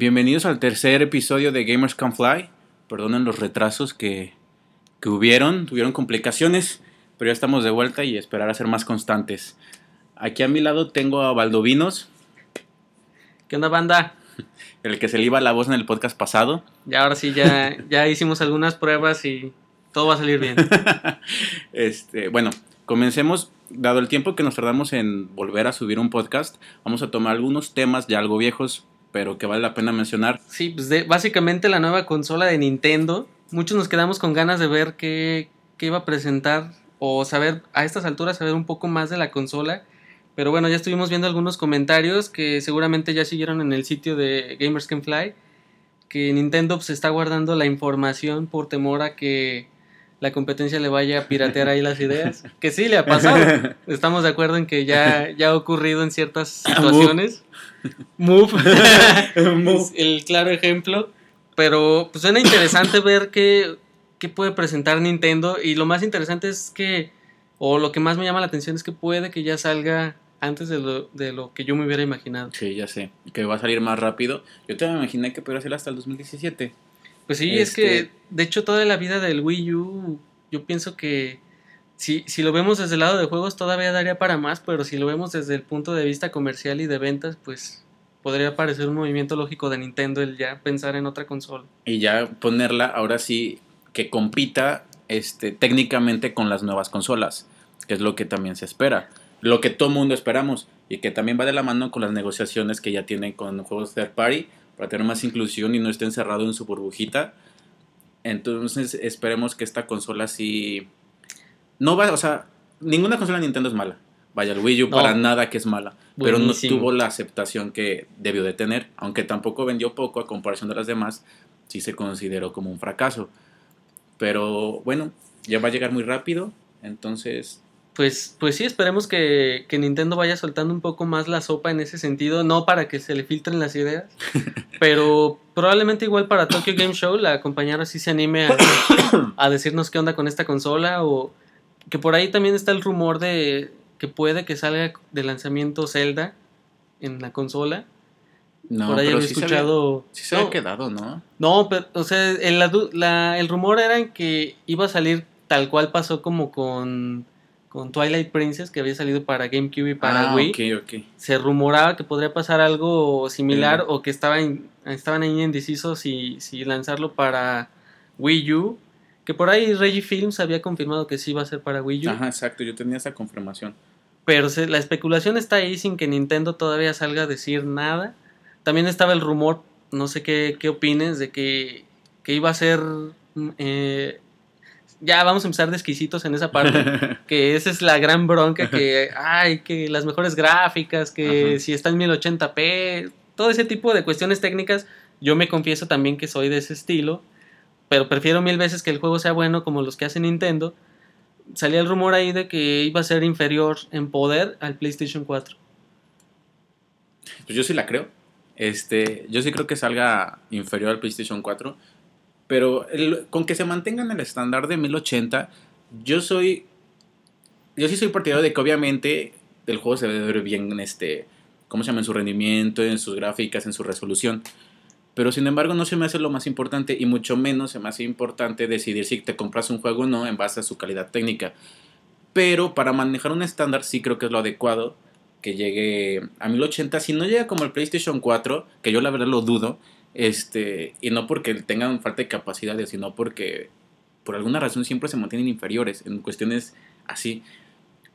Bienvenidos al tercer episodio de Gamers Can Fly. Perdonen los retrasos que, que hubieron, tuvieron complicaciones, pero ya estamos de vuelta y esperar a ser más constantes. Aquí a mi lado tengo a Valdovinos, ¿Qué onda, banda? el que se le iba la voz en el podcast pasado. Ya ahora sí, ya, ya hicimos algunas pruebas y todo va a salir bien. Este, bueno, comencemos. Dado el tiempo que nos tardamos en volver a subir un podcast, vamos a tomar algunos temas ya algo viejos, pero que vale la pena mencionar. Sí, pues de- básicamente la nueva consola de Nintendo. Muchos nos quedamos con ganas de ver qué, qué iba a presentar o saber a estas alturas saber un poco más de la consola. Pero bueno, ya estuvimos viendo algunos comentarios que seguramente ya siguieron en el sitio de Gamers Can Fly. Que Nintendo pues, está guardando la información por temor a que la competencia le vaya a piratear ahí las ideas. Que sí, le ha pasado. Estamos de acuerdo en que ya, ya ha ocurrido en ciertas situaciones. Move. Es el claro ejemplo. Pero pues suena interesante ver qué, qué puede presentar Nintendo. Y lo más interesante es que, o lo que más me llama la atención es que puede que ya salga antes de lo, de lo que yo me hubiera imaginado. Sí, ya sé, que va a salir más rápido. Yo te imaginé que podría ser hasta el 2017. Pues sí, es Este- que de hecho toda la vida del Wii U, yo pienso que si, si lo vemos desde el lado de juegos todavía daría para más, pero si lo vemos desde el punto de vista comercial y de ventas, pues podría parecer un movimiento lógico de Nintendo el ya pensar en otra consola. Y ya ponerla ahora sí que compita este, técnicamente con las nuevas consolas, que es lo que también se espera. Lo que todo mundo esperamos y que también va de la mano con las negociaciones que ya tienen con juegos third party para tener más inclusión y no esté encerrado en su burbujita. Entonces esperemos que esta consola sí... No va, o sea, ninguna consola de Nintendo es mala. Vaya, el Wii U No. para nada que es mala. Pero no tuvo la aceptación que debió de tener. Aunque tampoco vendió poco a comparación de las demás, sí se consideró como un fracaso. Pero bueno, ya va a llegar muy rápido. Entonces, Pues, pues sí, esperemos que, que Nintendo vaya soltando un poco más la sopa en ese sentido, no para que se le filtren las ideas, pero probablemente igual para Tokyo Game Show la compañía ahora sí se anime a, a decirnos qué onda con esta consola o que por ahí también está el rumor de que puede que salga de lanzamiento Zelda en la consola. no, por ahí pero había sí se había- escuchado... sí se no, había quedado, ¿no? no, pero, o sea, el, la el rumor era en que iba a salir tal cual pasó como con, con Twilight Princess, que había salido para GameCube y para ah, Wii. ok, ok. Se rumoraba que podría pasar algo similar o que estaba in- estaban ahí indecisos si, si lanzarlo para Wii U. Que por ahí Reggie Films había confirmado que sí iba a ser para Wii U. Ajá, exacto, yo tenía esa confirmación. Pero se- la especulación está ahí sin que Nintendo todavía salga a decir nada. También estaba el rumor, no sé qué, qué opines, de que, que iba a ser... mm, eh, ya vamos a empezar de exquisitos en esa parte. que esa es la gran bronca, que ay, que las mejores gráficas, que Ajá. si está en 1080p, todo ese tipo de cuestiones técnicas. Yo me confieso también que soy de ese estilo, pero prefiero mil veces que el juego sea bueno como los que hace Nintendo. Salía el rumor ahí de que iba a ser inferior en poder al PlayStation 4. Pues yo sí la creo. Este, yo sí creo que salga inferior al PlayStation 4. Pero con que se mantengan el estándar de 1080, yo soy. Yo sí soy partidario de que obviamente el juego se debe ver bien, este, ¿cómo se llama? En su rendimiento, en sus gráficas, en su resolución. Pero sin embargo no se me hace lo más importante y mucho menos se me hace importante decidir si te compras un juego o no en base a su calidad técnica. Pero para manejar un estándar sí creo que es lo adecuado que llegue a 1080. Si no llega como el PlayStation 4, que yo la verdad lo dudo, este, y no porque tengan falta de capacidades, sino porque por alguna razón siempre se mantienen inferiores en cuestiones así.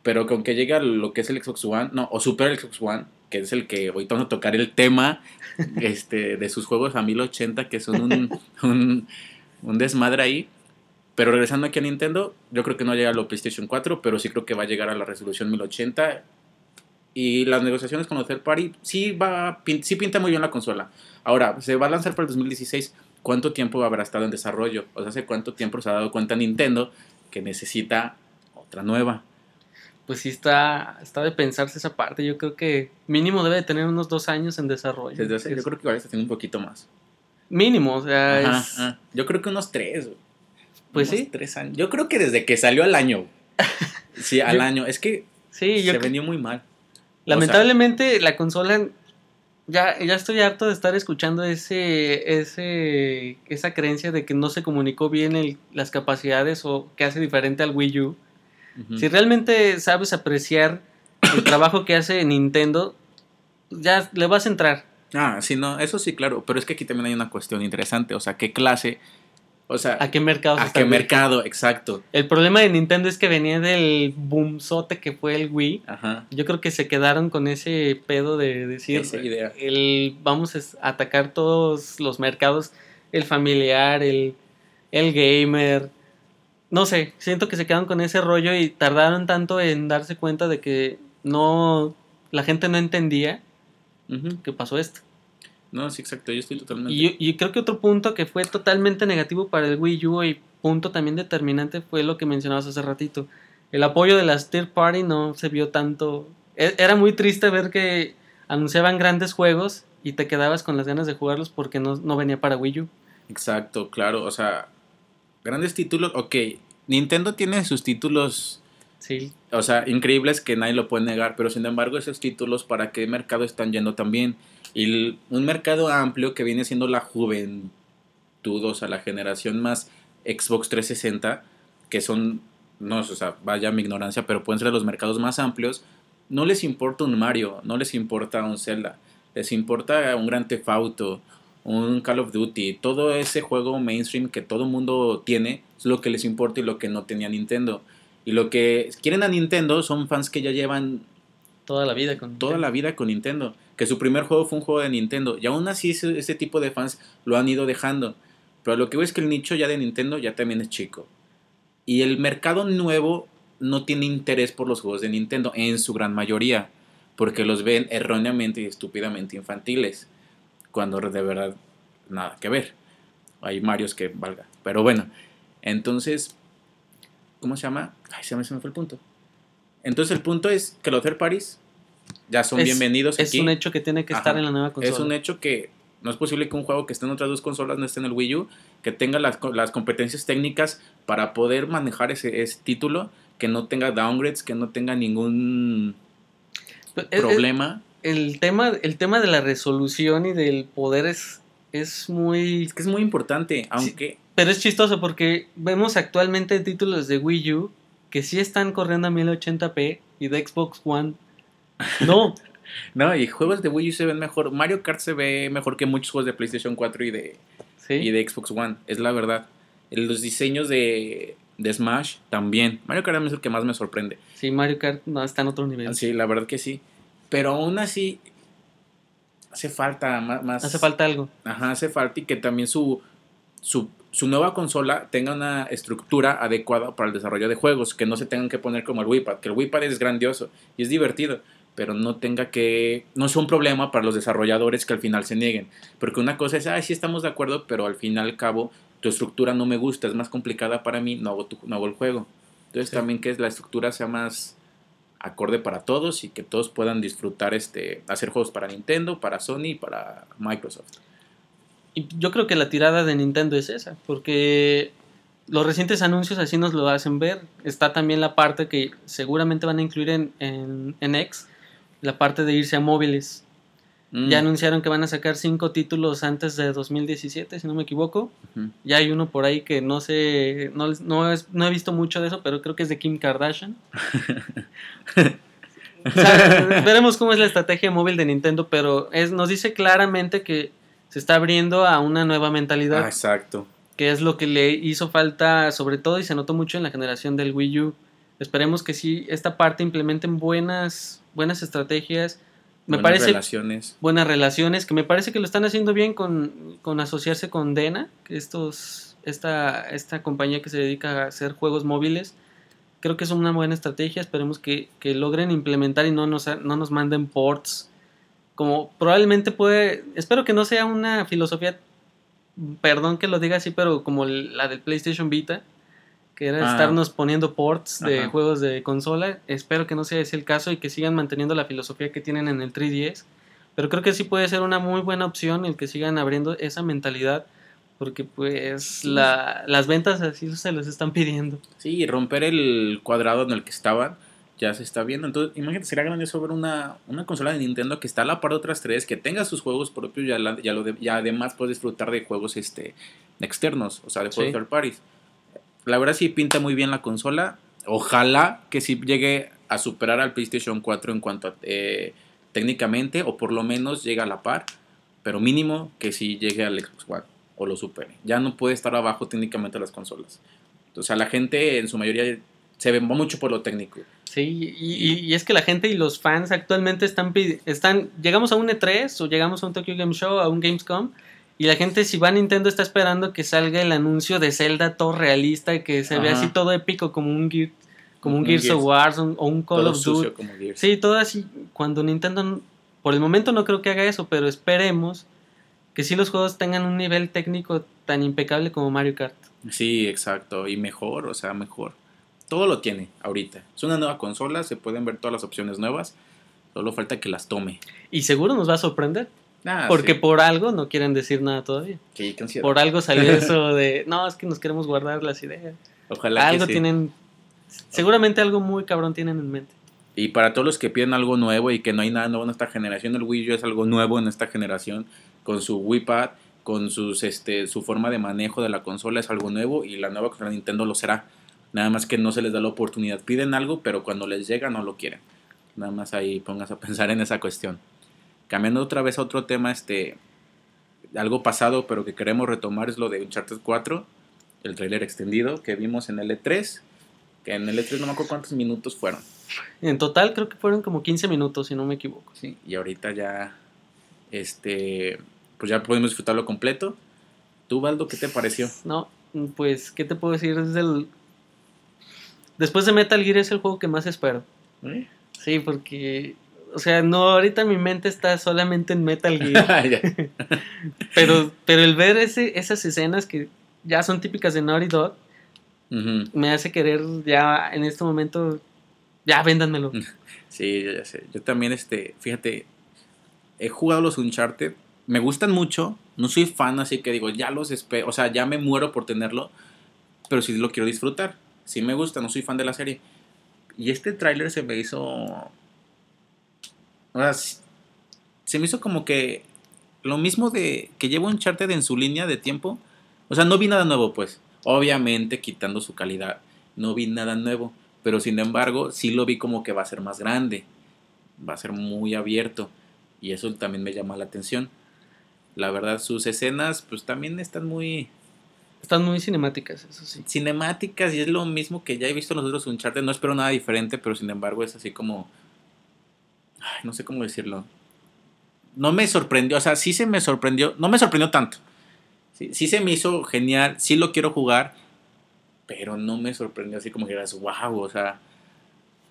Pero con que llegue a lo que es el Xbox One, no, o Super el Xbox One, que es el que ahorita vamos a tocar el tema este, de sus juegos a 1080, que son un, un, un desmadre ahí. Pero regresando aquí a Nintendo, yo creo que no llega a lo PlayStation 4, pero sí creo que va a llegar a la resolución 1080. Y las negociaciones con los third party sí, va, sí pinta muy bien la consola. Ahora, se va a lanzar para el 2016. ¿Cuánto tiempo habrá estado en desarrollo? O sea, ¿hace cuánto tiempo se ha dado cuenta Nintendo que necesita otra nueva? Pues sí está, está de pensarse esa parte. Yo creo que mínimo debe de tener unos dos años en desarrollo. Desde hace- yo creo que va a estar un poquito más. Mínimo, o sea, Ajá, es- ajá. Yo creo que unos tres. Pues Unos sí. Tres años. Yo creo que desde que salió al año. Sí, al Yo- año. Es que sí, yo se vendió muy mal. lamentablemente la consola ya, ya estoy harto de estar escuchando ese, ese, esa creencia de que no se comunicó bien el, las capacidades o que hace diferente al Wii U. Si realmente sabes apreciar el trabajo que hace Nintendo, ya le vas a entrar. Ah, sí, no, eso sí, claro. Pero es que aquí también hay una cuestión interesante. O sea, ¿qué clase? O sea, ¿A qué mercados ¿a qué mercado? Exacto. El problema de Nintendo es que venía del boomzote que fue el Wii. Ajá. Yo creo que se quedaron con ese pedo de decir, Esa idea. el, vamos a atacar todos los mercados, el familiar, el, el gamer. No sé, siento que se quedaron con ese rollo y tardaron tanto en darse cuenta de que no, la gente no entendía Ujú. que pasó esto. No, sí, exacto. Yo estoy totalmente. Y, y creo que otro punto que fue totalmente negativo para el Wii U y punto también determinante fue lo que mencionabas hace ratito. El apoyo de las third party no se vio tanto. E- Era muy triste ver que anunciaban grandes juegos y te quedabas con las ganas de jugarlos porque no, no venía para Wii U. Exacto, claro. O sea, grandes títulos. Ok, Nintendo tiene sus títulos. Sí, O sea, increíbles que nadie lo puede negar, pero sin embargo esos títulos para qué mercado están yendo también. Y el- un mercado amplio que viene siendo la juventud, o sea, la generación más Xbox 360, que son, no, o sea, vaya mi ignorancia, pero pueden ser los mercados más amplios, no les importa un Mario, no les importa un Zelda, les importa un Grand Theft Auto, un Call of Duty, todo ese juego mainstream que todo mundo tiene, es lo que les importa y lo que no tenía Nintendo. Y lo que quieren a Nintendo son fans que ya llevan toda la vida con toda la vida con Nintendo. Que su primer juego fue un juego de Nintendo. Y aún así ese, ese tipo de fans lo han ido dejando. Pero lo que veo es que el nicho ya de Nintendo ya también es chico. Y el mercado nuevo no tiene interés por los juegos de Nintendo en su gran mayoría. Porque los ven erróneamente y estúpidamente infantiles. Cuando de verdad nada que ver. Hay Marios que valga. Pero bueno. Entonces, ¿cómo se llama? Ay, se me, se me fue el punto. Entonces el punto es que los third parties ya son Es- bienvenidos Es aquí. un hecho que tiene que estar en la nueva consola. Es un hecho que no es posible que un juego que esté en otras dos consolas no esté en el Wii U, que tenga las, las competencias técnicas para poder manejar ese, ese título, que no tenga downgrades, que no tenga ningún Pero es- es- problema. El, tema, el tema de la resolución y del poder es, es muy Es que es muy importante, aunque Pero es chistoso porque vemos actualmente títulos de Wii U que sí están corriendo a 1080p y de Xbox One. No, no, y juegos de Wii U se ven mejor. Mario Kart se ve mejor que muchos juegos de PlayStation 4 y de, sí. y de Xbox One, es la verdad. Los diseños de, de Smash también. Mario Kart es el que más me sorprende. Sí, Mario Kart no está en otro nivel. Sí, la verdad que sí. Pero aún así, hace falta más. Hace falta algo. Ajá, hace falta y que también su, su, su nueva consola tenga una estructura adecuada para el desarrollo de juegos, que no se tengan que poner como el Wii Pad, que el Wii Pad es grandioso y es divertido, pero no tenga que, no es un problema para los desarrolladores que al final se nieguen, porque una cosa es, ay, sí estamos de acuerdo, pero al fin y al cabo tu estructura no me gusta, es más complicada para mí, no hago, tu- no hago el juego. Entonces Sí. también que la estructura sea más acorde para todos y que todos puedan disfrutar este hacer juegos para Nintendo, para Sony y para Microsoft. Y yo creo que la tirada de Nintendo es esa, porque los recientes anuncios así nos lo hacen ver. Está también la parte que seguramente van a incluir en, en, en X, la parte de irse a móviles. Mm. Ya anunciaron que van a sacar cinco títulos antes de 2017, si no me equivoco. Ya hay uno por ahí que no sé, no, les- no, es- no he visto mucho de eso, pero creo que es de Kim Kardashian. O sea, veremos cómo es la estrategia móvil de Nintendo, pero es, nos dice claramente que se está abriendo a una nueva mentalidad, Ah, exacto. que es lo que le hizo falta sobre todo y se notó mucho en la generación del Wii U. Esperemos que sí, esta parte implementen buenas, buenas estrategias. Me Buenas parece relaciones. buenas relaciones, que me parece que lo están haciendo bien con, con asociarse con Dena, que estos, esta, esta compañía que se dedica a hacer juegos móviles. Creo que es una buena estrategia, esperemos que, que logren implementar y no nos, no nos manden ports. Como probablemente puede, espero que no sea una filosofía, perdón que lo diga así, pero como la del PlayStation Vita, que era Ah. estarnos poniendo ports de Ajá. juegos de consola. Espero que no sea ese el caso y que sigan manteniendo la filosofía que tienen en el 3DS. Pero creo que sí puede ser una muy buena opción el que sigan abriendo esa mentalidad. Porque pues la- las ventas así se les están pidiendo. Sí, romper el cuadrado en el que estaban. ya se está viendo. Entonces, imagínate, sería grandioso ver una, una consola de Nintendo que está a la par de otras tres, que tenga sus juegos propios y, ya, ya lo de- ya además puedes disfrutar de juegos este, externos, o sea, de juegos Sí. third parties. La verdad sí pinta muy bien la consola. Ojalá que sí llegue a superar al PlayStation 4 en cuanto a eh, técnicamente, o por lo menos llegue a la par, pero mínimo que sí llegue al Xbox One o lo supere. Ya no puede estar abajo técnicamente las consolas. O sea, la gente en su mayoría se ve mucho por lo técnico. Sí, y, es que la gente y los fans actualmente están, están llegamos a un E3 o llegamos a un Tokyo Game Show, a un Gamescom, y la gente si va a Nintendo está esperando que salga el anuncio de Zelda todo realista y que se vea Ajá. así todo épico como un, Gear- como un, Un Gears, Gears. of War o un Call Todo of Duty. como. Sí, todo así. Cuando Nintendo, por el momento no creo que haga eso, pero esperemos que sí los juegos tengan un nivel técnico tan impecable como Mario Kart. Sí, exacto. Y mejor, o sea, mejor. Todo lo tiene ahorita. Es una nueva consola, se pueden ver todas las opciones nuevas. Solo falta que las tome. Y seguro nos va a sorprender, Ah, porque sí. por algo no quieren decir nada todavía. Sí. Por algo salió eso de, no, es que nos queremos guardar las ideas. Ojalá Algo que sí. tienen, seguramente algo muy cabrón tienen en mente. Y para todos los que piden algo nuevo y que no hay nada nuevo en esta generación, el Wii U es algo nuevo en esta generación. Con su Wii Pad, con sus, este, su forma de manejo de la consola es algo nuevo y la nueva consola de Nintendo lo será. Nada más que no se les da la oportunidad. Piden algo, pero cuando les llega no lo quieren. Nada más ahí pongas a pensar en esa cuestión. Cambiando otra vez a otro tema, este, algo pasado, pero que queremos retomar es lo de Uncharted 4, el tráiler extendido que vimos en el E3. Que en el E3 no me acuerdo cuántos minutos fueron. En total creo que fueron como 15 minutos, si no me equivoco. Sí, y ahorita ya, este, pues ya podemos disfrutarlo completo. ¿Tú, Baldo, qué te pareció? No, pues, ¿qué te puedo decir? Es del... Después de Metal Gear es el juego que más espero. Sí, porque, o sea, no, ahorita mi mente está solamente en Metal Gear. Ya. pero, pero el ver ese, esas escenas que ya son típicas de Naughty Dog, me hace querer ya en este momento, ya véndanmelo. Sí, ya sé. Yo también, este, fíjate, he jugado los Uncharted, me gustan mucho, no soy fan, así que digo, ya los espero, o sea, ya me muero por tenerlo, pero sí lo quiero disfrutar. Sí me gusta, no soy fan de la serie. Y este tráiler se me hizo... O sea, s- se me hizo como que lo mismo de que lleva Uncharted en su línea de tiempo. O sea, no vi nada nuevo, pues. Obviamente, quitando su calidad, no vi nada nuevo. Pero sin embargo, sí lo vi como que va a ser más grande. Va a ser muy abierto. Y eso también me llama la atención. La verdad, sus escenas, pues también están muy Están muy cinemáticas, eso sí. cinemáticas y es lo mismo que ya he visto en los otros Uncharted. No espero nada diferente, pero sin embargo es así como. Ay, no sé cómo decirlo. No me sorprendió, o sea, sí se me sorprendió. No me sorprendió tanto. Sí, sí se me hizo genial, sí lo quiero jugar, pero no me sorprendió así como que eras wow, o sea.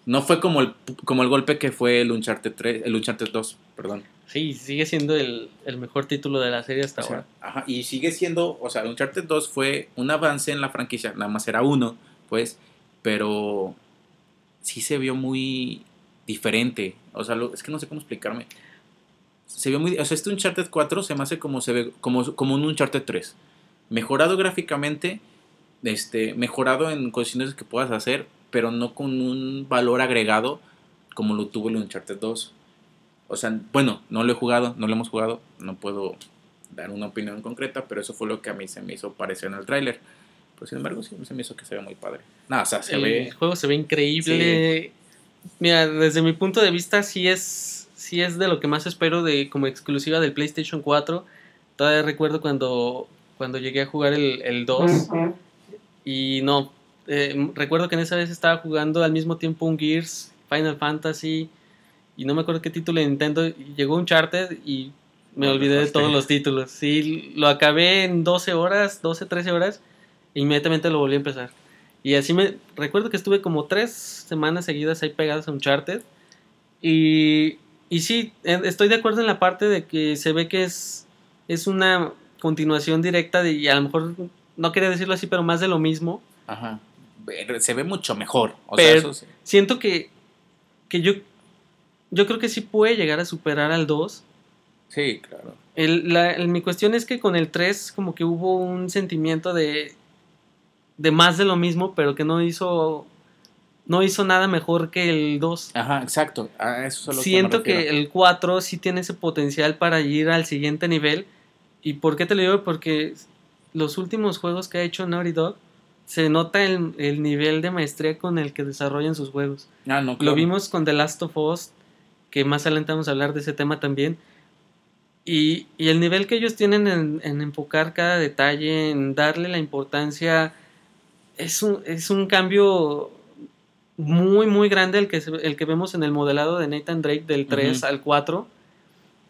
No fue como el, como el golpe que fue el Uncharted 3, el Uncharted 2, perdón. Sí, sigue siendo el, el mejor título de la serie hasta O sea, ahora. ajá, y sigue siendo, o sea, Uncharted 2 fue un avance en la franquicia, nada más era uno, pues, pero sí se vio muy diferente. O sea, lo- es que no sé cómo explicarme. Se vio muy, o sea, este Uncharted 4 se me hace como se ve como, como un Uncharted 3. Mejorado gráficamente, este, mejorado en cuestiones que puedas hacer, pero no con un valor agregado como lo tuvo el Uncharted 2. O sea, bueno, no lo he jugado, no lo hemos jugado, no puedo dar una opinión concreta, pero eso fue lo que a mí se me hizo parecer en el tráiler. Pues sin embargo, sí se me hizo que se ve muy padre. Nada, o sea, se el ve... juego se ve increíble. Mira, desde mi punto de vista, sí es, sí es de lo que más espero de como exclusiva del PlayStation 4. Todavía recuerdo cuando, cuando llegué a jugar el, el 2 y no, eh, recuerdo que en esa vez estaba jugando al mismo tiempo un Gears, Final Fantasy y no me acuerdo qué título de Nintendo. Y llegó Uncharted y me olvidé de todos los títulos. Sí, lo acabé en 12 horas, 12, 13 horas e inmediatamente lo volví a empezar. Y así me recuerdo que estuve como tres semanas seguidas ahí pegadas a Uncharted. Y, y sí, eh, estoy de acuerdo en la parte de que se ve que es, es una continuación directa de, y a lo mejor, no quería decirlo así, pero más de lo mismo. Ajá. Se ve mucho mejor. O Pero- sea, eso sí. Siento que, que yo, yo creo que sí puede llegar a superar al 2. Sí, claro. El, la- el- mi cuestión es que con el 3 como que hubo un sentimiento de, de más de lo mismo, pero que no hizo no hizo nada mejor que el 2. Ajá, exacto. A eso es a lo Siento que, me que refiero. el 4 sí tiene ese potencial para ir al siguiente nivel. ¿Y por qué te lo digo? Porque los últimos juegos que ha hecho Naughty Dog se nota el, el nivel de maestría con el que desarrollan sus juegos. Ah, no, Lo vimos con The Last of Us, que más adelante vamos a hablar de ese tema también. Y, y el nivel que ellos tienen en, en enfocar cada detalle, en darle la importancia, es un, es un cambio muy, muy grande el que, el que vemos en el modelado de Nathan Drake del 3 Ujú. al 4.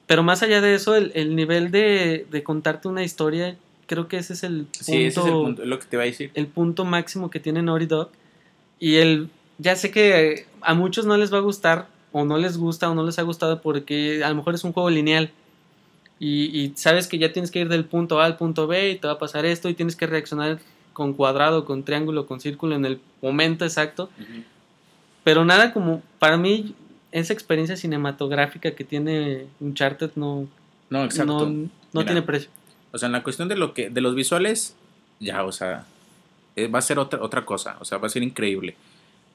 Pero más allá de eso, el, el nivel de, de contarte una historia, creo que ese es el punto, Sí, ese es el punto, es lo que te a decir. el punto máximo que tiene Naughty Dog. Y el, ya sé que a muchos no les va a gustar, o no les gusta, o no les ha gustado porque a lo mejor es un juego lineal. Y, y sabes que ya tienes que ir del punto A al punto B y te va a pasar esto y tienes que reaccionar con cuadrado, con triángulo, con círculo en el momento exacto. Pero nada como, para mí, esa experiencia cinematográfica que tiene Uncharted no, No, exacto. no, no Mira. tiene precio. O sea, en la cuestión de lo que de los visuales, ya, o sea, eh, va a ser otra, otra cosa, o sea, va a ser increíble.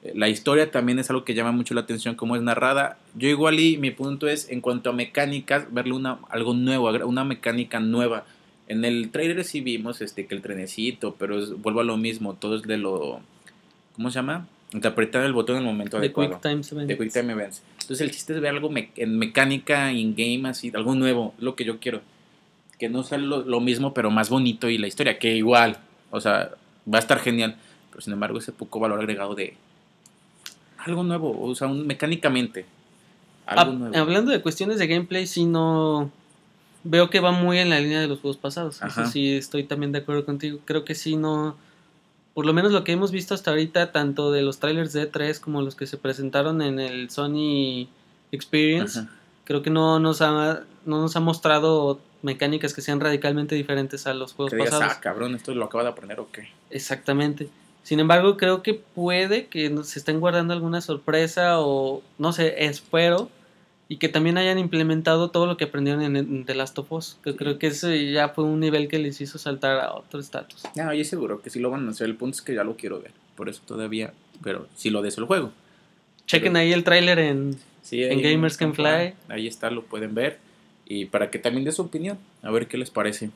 Eh, La historia también es algo que llama mucho la atención, cómo es narrada. Yo igual y mi punto es, en cuanto a mecánicas, verle una, algo nuevo, una mecánica nueva. En el trailer sí vimos este, que el trenecito, pero es- vuelvo a lo mismo, todo es de lo... ¿Cómo se llama? De apretar el botón en el momento De adecuado. Quick Time Events. de Quick Time Events. Entonces el chiste es ver algo me- en mecánica, in-game, así, algo nuevo, lo que yo quiero. Que no sea lo, lo mismo, pero más bonito y la historia, que igual, o sea, va a estar genial. Pero sin embargo, ese poco valor agregado de algo nuevo, o sea, un- mecánicamente. Algo nuevo. Hablando de cuestiones de gameplay, sí no. Veo que va muy en la línea de los juegos pasados. Ajá. Eso sí, estoy también de acuerdo contigo. Creo que sí no. Por lo menos lo que hemos visto hasta ahorita, tanto de los trailers de E3 como los que se presentaron en el Sony Experience, Ajá. creo que no nos ha, no nos ha mostrado mecánicas que sean radicalmente diferentes a los juegos Que digas, pasados. ah, cabrón, esto lo acaba de aprender o qué. Exactamente. Sin embargo, creo que puede que se estén guardando alguna sorpresa o no sé, espero y que también hayan implementado todo lo que aprendieron en, en The Last of Us. Que creo que ese ya fue un nivel que les hizo saltar a otro estatus. No, yo seguro que sí lo van a hacer. El punto es que ya lo quiero ver. Por eso todavía, pero si lo deseo el juego. Chequen ahí el tráiler en Sí, En Gamers Can Fly. Ahí está, lo pueden ver. Y para que también dé su opinión, a ver qué les parece.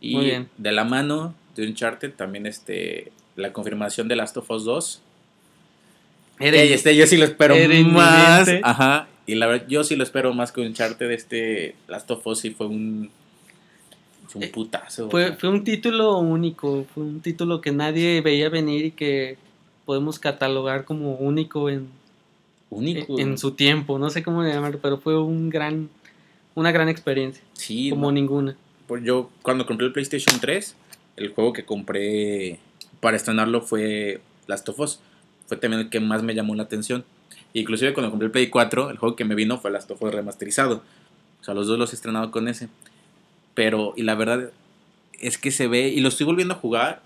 Y Muy bien. de la mano de Uncharted, también este, la confirmación de Last of Us 2. Era- Ey, este, yo sí lo espero más. Ajá. Y la verdad, yo sí lo espero más que Uncharted. Este Last of Us sí fue un. fue un Eh, putazo. fue, un título único, fue un título que nadie veía venir y que podemos catalogar como único en, único. en su tiempo, no sé cómo llamarlo, pero fue un gran, una gran experiencia, Sí, como no. ninguna. Pues yo cuando compré el PlayStation 3, el juego que compré para estrenarlo fue Last of Us. Fue también el que más me llamó la atención. Inclusive cuando compré el Play 4, el juego que me vino fue Last of Us remasterizado. O sea, los dos los he estrenado con ese. Pero, y la verdad es que se ve, y lo estoy volviendo a jugar,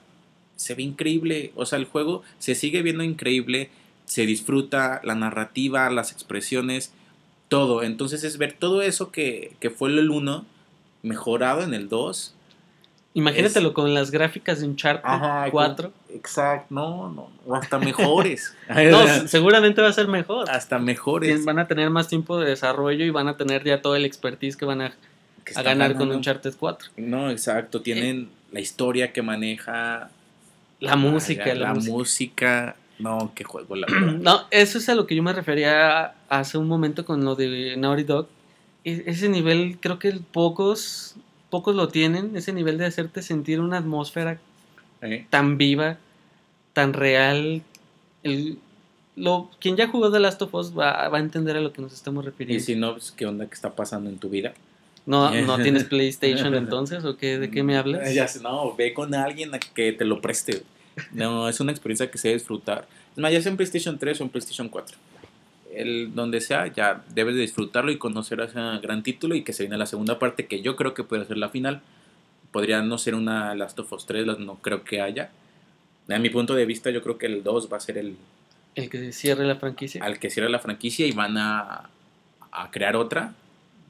se ve increíble. O sea, el juego se sigue viendo increíble, se disfruta la narrativa, las expresiones, todo. Entonces es ver todo eso que, que fue el 1 mejorado en el 2. Imagínatelo con las gráficas de Uncharted Ajá, 4. Exacto, no, no, o hasta mejores. No, seguramente va a ser mejor. hasta mejores. Van a tener más tiempo de desarrollo y van a tener ya todo el expertise que van a, que a ganar con ganando. Uncharted 4. No, exacto, tienen la historia que maneja. La música, la, la, la música. música. No, qué juego, la verdad. No, eso es a lo que yo me refería hace un momento con lo de Naughty Dog. E- ese nivel creo que pocos, pocos lo tienen, ese nivel de hacerte sentir una atmósfera ¿Eh? tan viva, tan real. El, lo, quien ya jugó The Last of Us va, va a entender a lo que nos estamos Y refiriendo. si no, pues, ¿qué onda que está pasando en tu vida? No, ¿No tienes PlayStation entonces o qué, de qué me hablas? Ya no, ve con alguien a que te lo preste. No, es una experiencia que se disfrutar. Es más, ya sea en PlayStation 3 o en PlayStation 4. El, donde sea, ya debes de disfrutarlo y conocer ese gran título y que se viene la segunda parte que yo creo que puede ser la final. Podría no ser una Last of Us 3, no creo que haya. A mi punto de vista, yo creo que el 2 va a ser el El que cierre la franquicia. al que cierre la franquicia y van a, a crear otra.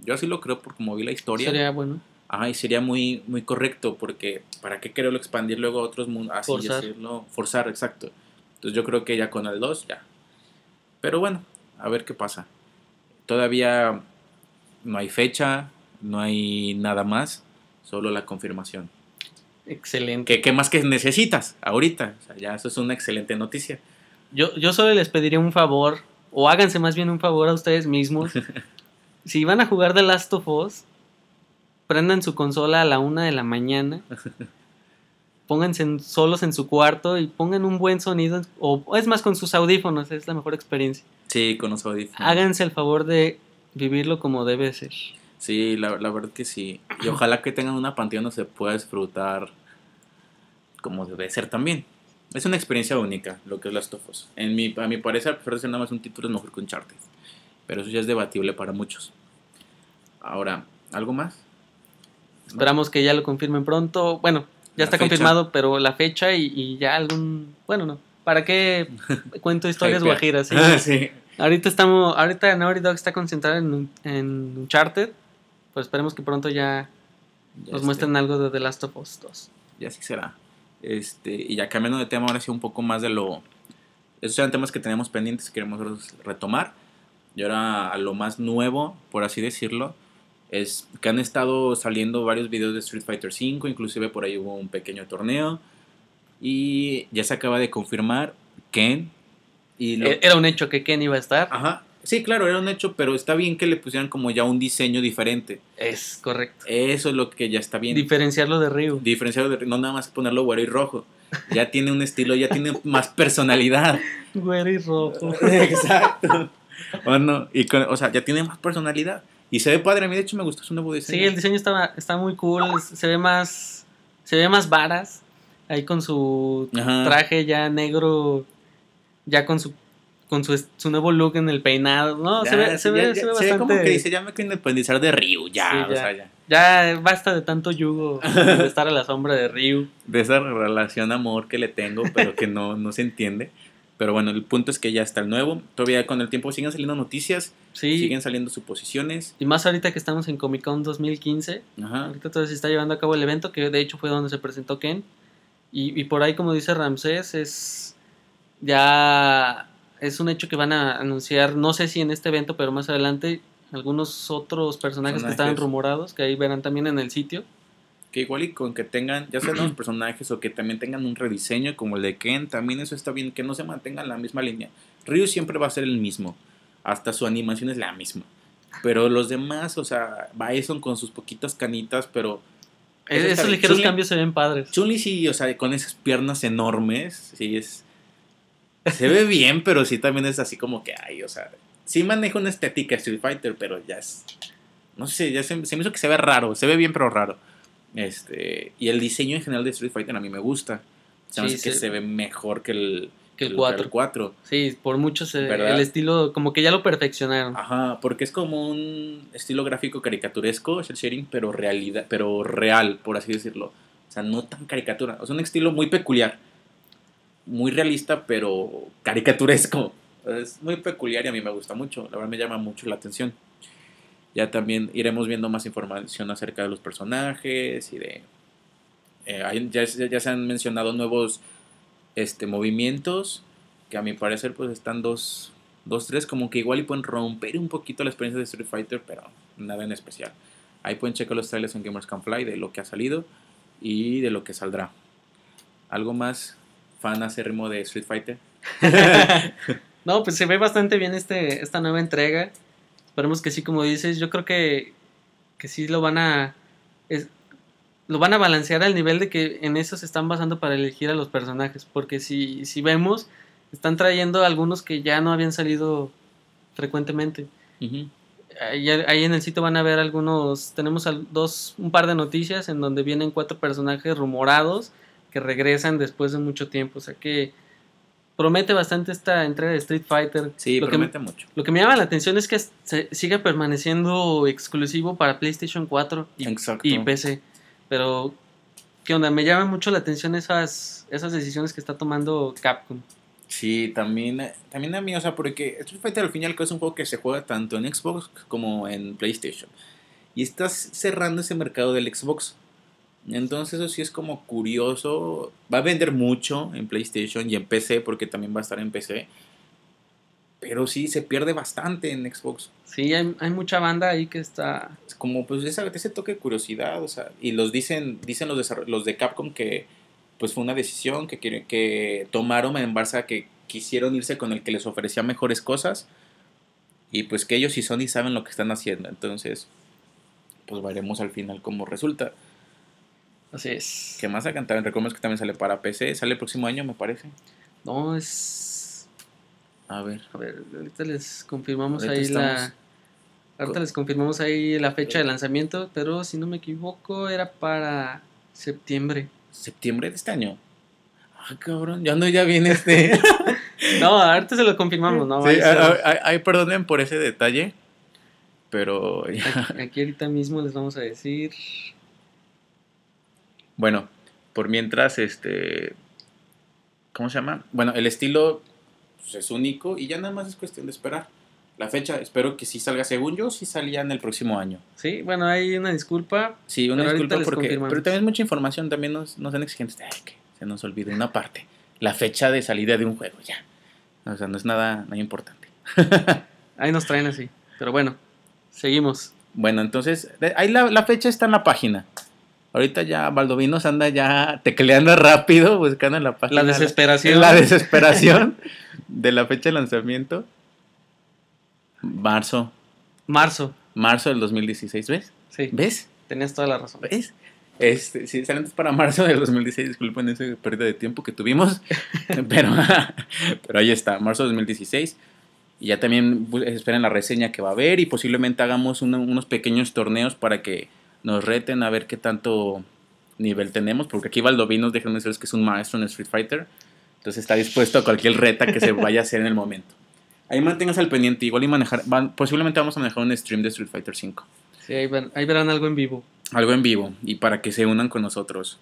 Yo así lo creo por como vi la historia. Sería bueno. Ajá, y sería muy, muy correcto porque ¿para qué quererlo expandir luego a otros mundos? Así Forzar. decirlo, forzar, exacto. Entonces yo creo que ya con el 2 ya. Pero bueno, a ver qué pasa. Todavía no hay fecha, no hay nada más, solo la confirmación. Excelente. ¿Qué, qué más que necesitas ahorita? O sea, ya eso es una excelente noticia. Yo, yo solo les pediría un favor, o háganse más bien un favor a ustedes mismos. si van a jugar The Last of Us, prendan su consola a la una de la mañana. Pónganse en- solos en su cuarto y pongan un buen sonido. O es más, con sus audífonos, es la mejor experiencia. Sí, con los audífonos. Háganse el favor de vivirlo como debe ser. Sí, la, la verdad que sí. Y ojalá que tengan una pantalla donde se pueda disfrutar como debe ser también. Es una experiencia única lo que es Last of Us. En mi, a mi parecer, prefiero nada más un título es mejor que Uncharted. Pero eso ya es debatible para muchos. Ahora, ¿algo más? Esperamos que ya lo confirmen pronto. Bueno, ya La está fecha. confirmado, pero la fecha y, y ya algún. Bueno, no. ¿Para qué cuento historias guajiras? sí? sí. Ahorita estamos, ahorita Naughty Dog está concentrado en, en Uncharted, pues esperemos que pronto ya Ya, nos muestren algo de The Last of Us 2. Ya sí será. Este, y ya cambiando de tema, ahora sí un poco más de lo... Esos eran temas que teníamos pendientes que queremos retomar. Y ahora a lo más nuevo, por así decirlo, es que han estado saliendo varios videos de Street Fighter V, inclusive por ahí hubo un pequeño torneo. Y ya se acaba de confirmar Ken. Y lo- E- Era un hecho que Ken iba a estar. Ajá. Sí, claro, era un hecho, pero está bien que le pusieran como ya un diseño diferente. Es correcto. Eso es lo que ya está bien. Diferenciarlo de Ryu. diferenciado de no nada más ponerlo güero y rojo. Ya tiene un estilo, ya tiene más personalidad. Güero y rojo. Exacto. O no, y con- o sea, ya tiene más personalidad. Y se ve padre, a mí de hecho me gustó su nuevo diseño. Sí, el diseño está, está muy cool. Se ve más. Se ve más varas. Ahí con su Ajá. traje ya negro. Ya con su. Con su, su nuevo look en el peinado. No, Ya, se ve, sí, se ve, ya- se ya- ve se ve bastante. como que dice, ya me quiero independizar de Ryu, ya, Sí, o ya. sea, ya. Ya basta de tanto yugo de estar a la sombra de Ryu. De esa relación amor que le tengo, pero que no, no se entiende. Pero bueno, el punto es que ya está el nuevo. Todavía con el tiempo siguen saliendo noticias, Sí. siguen saliendo suposiciones. Y más ahorita que estamos en Comic Con 2015. Ajá. Ahorita todavía se está llevando a cabo el evento, que de hecho fue donde se presentó Ken. Y, y por ahí, como dice Ramsés, es ya es un hecho que van a anunciar, no sé si en este evento, pero más adelante, algunos otros personajes, que estaban rumorados, que ahí verán también en el sitio. Que igual y con que tengan, ya sean nuevos personajes o que también tengan un rediseño como el de Ken, también eso está bien, que no se mantengan la misma línea. Ryu siempre va a ser el mismo, hasta su animación es la misma. Pero los demás, o sea, Bison con sus poquitas canitas, pero Esos ligeros cambios se ven padres. Chun-Li sí, o sea, con esas piernas enormes, sí es... Se ve bien, pero sí también es así como que, ay, o sea, sí maneja una estética Street Fighter, pero ya es... No sé, ya se, se me hizo que se ve raro, se ve bien pero raro. Este, y el diseño en general de Street Fighter a mí me gusta. Sí, que sí. se ve mejor que el, Que el 4. 4. Sí, por mucho se- el estilo, como que ya lo perfeccionaron. Ajá, porque es como un estilo gráfico caricaturesco, el shading, pero realidad, pero real, por así decirlo. O sea, no tan caricatura. O sea, un estilo muy peculiar. Muy realista, pero caricaturesco. Es muy peculiar y a mí me gusta mucho. La verdad me llama mucho la atención. Ya también iremos viendo más información acerca de los personajes y de... eh, ya, ya se han mencionado nuevos este, movimientos que a mi parecer pues están dos, dos, tres, como que igual y pueden romper un poquito la experiencia de Street Fighter, pero nada en especial. Ahí pueden checar los trailers en Gamers Can Fly de lo que ha salido y de lo que saldrá. ¿Algo más fan acérrimo de Street Fighter? No, pues se ve bastante bien este, esta nueva entrega. Esperemos que sí, como dices. Yo creo que, que sí lo van a. es- lo van a balancear al nivel de que en eso se están basando para elegir a los personajes. Porque si, si vemos, están trayendo algunos que ya no habían salido frecuentemente. Ahí, ahí en el sitio van a ver algunos. Tenemos dos, un par de noticias en donde vienen cuatro personajes rumorados que regresan después de mucho tiempo. O sea que promete bastante esta entrega de Street Fighter. Sí, lo que, promete mucho. lo que me llama la atención es que se, sigue permaneciendo exclusivo para PlayStation 4 y, PC. Pero, ¿qué onda? Me llama mucho la atención esas, esas decisiones que está tomando Capcom. Sí, también, también a mí, o sea, porque Street Fighter al fin y al cabo es un juego que se juega tanto en Xbox como en PlayStation. Y estás cerrando ese mercado del Xbox. Entonces eso sí es como curioso. Va a vender mucho en PlayStation y en PC porque también va a estar en PC. Pero sí se pierde bastante en Xbox. Sí, hay, hay mucha banda ahí que está... Es como pues ese toque de curiosidad, o sea, y los dicen, dicen los, desarroll- los de Capcom que pues fue una decisión que, quiere- que tomaron en base a que quisieron irse con el que les ofrecía mejores cosas y pues que ellos y Sony saben lo que están haciendo, entonces pues veremos al final cómo resulta. Así es. Que más acá también recordemos que también sale para PC, sale el próximo año me parece. No, es... A ver, A ver, ahorita les confirmamos Ahorita ahí la... Ahorita les confirmamos ahí la fecha de lanzamiento, pero si no me equivoco era para septiembre. septiembre de este año. Ah, cabrón, ya no, ya viene este. No, ahorita se lo confirmamos, ¿no? Sí, Ahí perdonen por ese detalle, pero ya. Aquí, aquí ahorita mismo les vamos a decir. Bueno, por mientras, este, ¿cómo se llama? Bueno, el estilo pues, es único y ya nada más es cuestión de esperar. La fecha, espero que sí salga, según yo, sí salía en el próximo año. Sí, bueno, hay una disculpa. Sí, una disculpa porque, pero también es mucha información, también nos, nos sean exigentes. Ay, que se nos olvide una parte, la fecha de salida de un juego, ya. O sea, no es nada, nada importante. Ahí nos traen así. Pero bueno, seguimos. Bueno, entonces, ahí la, la fecha está en la página. Ahorita ya Baldovinos anda ya tecleando rápido, buscando en la página. La desesperación. La desesperación de la fecha de lanzamiento. Marzo. Marzo. Marzo del 2016, ¿ves? Sí, ¿Ves? tenías toda la razón. ¿Ves? Este, sí, salen para marzo del 2016, disculpen esa pérdida de tiempo que tuvimos, pero, pero ahí está, marzo del 2016. Y ya también pues, esperen la reseña que va a haber y posiblemente hagamos una- unos pequeños torneos para que nos reten a ver qué tanto nivel tenemos, porque aquí Valdovinos, déjenme decirles que es un maestro en Street Fighter, entonces está dispuesto a cualquier reta que se vaya a hacer en el momento. Ahí manténganse al pendiente, igual y manejar, van- posiblemente vamos a manejar un stream de Street Fighter 5 Sí, ahí, ahí verán algo en vivo. algo en vivo y para que se unan con nosotros.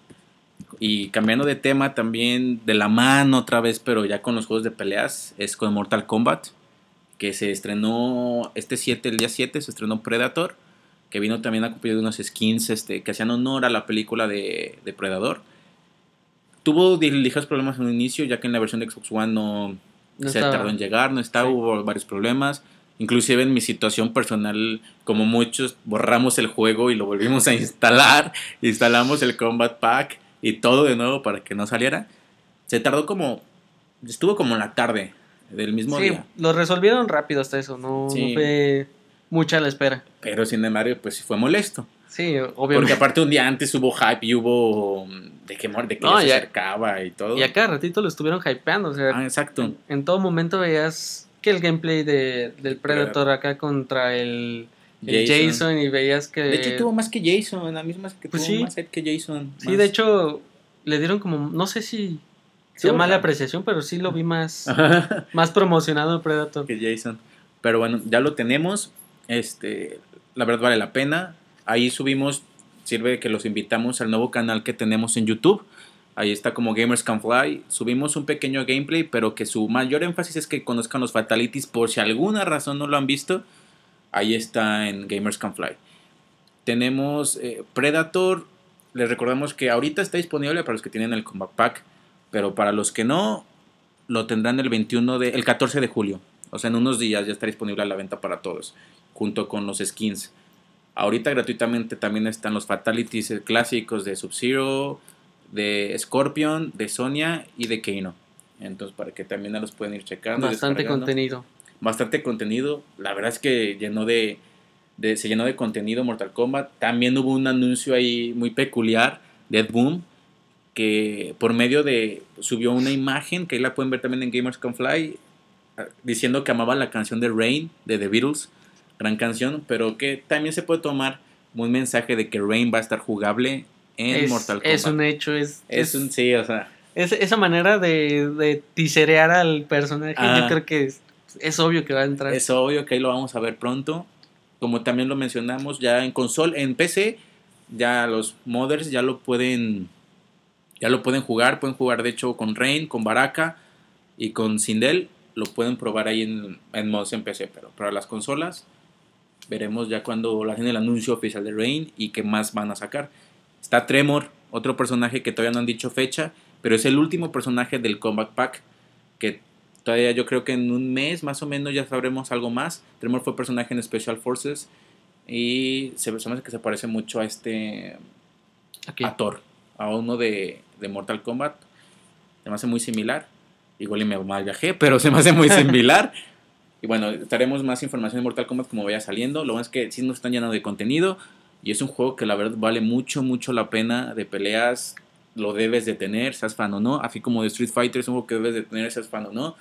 Y cambiando de tema también de la mano otra vez, pero ya con los juegos de peleas, es con Mortal Kombat, que se estrenó este 7, el día 7, se estrenó Predator, que vino también acompañado de unos skins este, que hacían honor a la película de, de Predador. Tuvo ligeros problemas en un inicio, ya que en la versión de Xbox One no, No se estaba- tardó en llegar, no estaba, Sí. hubo varios problemas. Inclusive en mi situación personal, como muchos, borramos el juego y lo volvimos a instalar. Instalamos el Combat Pack y todo de nuevo para que no saliera. Se tardó como... Estuvo como en la tarde del mismo Sí, día. lo resolvieron rápido hasta eso. No, no Sí. fue mucha la espera. Pero sin embargo, pues sí fue molesto. Sí, Porque obviamente. aparte un día antes hubo hype y hubo... mm, De que, de que No, se ya- acercaba y todo. Y a cada ratito lo estuvieron hypeando. O sea, Ah, exacto. en, en todo momento veías que el gameplay de, del Predator acá contra el, el Jason. Jason. y veías que... De hecho tuvo más que Jason, la misma que Pues tuvo sí. más hype que Jason. Sí, más- de hecho, le dieron como, no sé si sea mala apreciación, pero sí lo vi más, más promocionado el Predator. que Jason. Pero bueno, ya lo tenemos. Este, la verdad vale la pena. Ahí subimos, sirve que los invitamos al nuevo canal que tenemos en YouTube. Ahí está como Gamers Can Fly. Subimos un pequeño gameplay, pero que su mayor énfasis es que conozcan los Fatalities por si alguna razón no lo han visto. Ahí está en Gamers Can Fly. Tenemos eh, Predator. Les recordamos que ahorita está disponible para los que tienen el Combat Pack. Pero para los que no, lo tendrán el 21 de, el 14 de julio. O sea, en unos días ya está disponible a la venta para todos, junto con los skins. Ahorita gratuitamente también están los Fatalities clásicos de Sub-Zero, de Scorpion, de Sonia y de Keino. Entonces, para que también los pueden ir checando. Bastante contenido. Bastante contenido. La verdad es que llenó de, de- se llenó de contenido Mortal Kombat. También hubo un anuncio ahí muy peculiar de Ed Boon, que por medio de subió una imagen que ahí la pueden ver también en Gamers Can Fly ah, diciendo que amaba la canción de Rain de The Beatles gran canción pero que también se puede tomar un mensaje de que Rain va a estar jugable en Es, Mortal Kombat es un hecho, es, es un sí o sea es- esa manera de, de tiserear al personaje, Ah. yo creo que es, es obvio que va a entrar. es obvio que ahí lo vamos a ver pronto como también lo mencionamos ya en console en PC ya los modders ya lo pueden ya lo pueden jugar pueden jugar de hecho con Rain con Baraka y con Sindel lo pueden probar ahí en, en mods en PC pero para las consolas veremos ya cuando hacen el anuncio oficial de Rain y qué más van a sacar Está Tremor, otro personaje que todavía no han dicho fecha, pero es el último personaje del Combat Pack, que todavía yo creo que en un mes más o menos ya sabremos algo más. Tremor fue personaje en Special Forces y se me que se parece mucho a este... A Thor, a uno de, de Mortal Kombat. Se me hace muy similar. Igual y me mal viajé, pero se me hace muy similar. Y bueno, estaremos más información de Mortal Kombat como vaya saliendo. Lo bueno es que sí nos están llenando de contenido. Y es un juego que la verdad vale mucho, mucho la pena de peleas. Lo debes de tener, seas fan o no. Así como de Street Fighter es un juego que debes de tener, seas fan o no.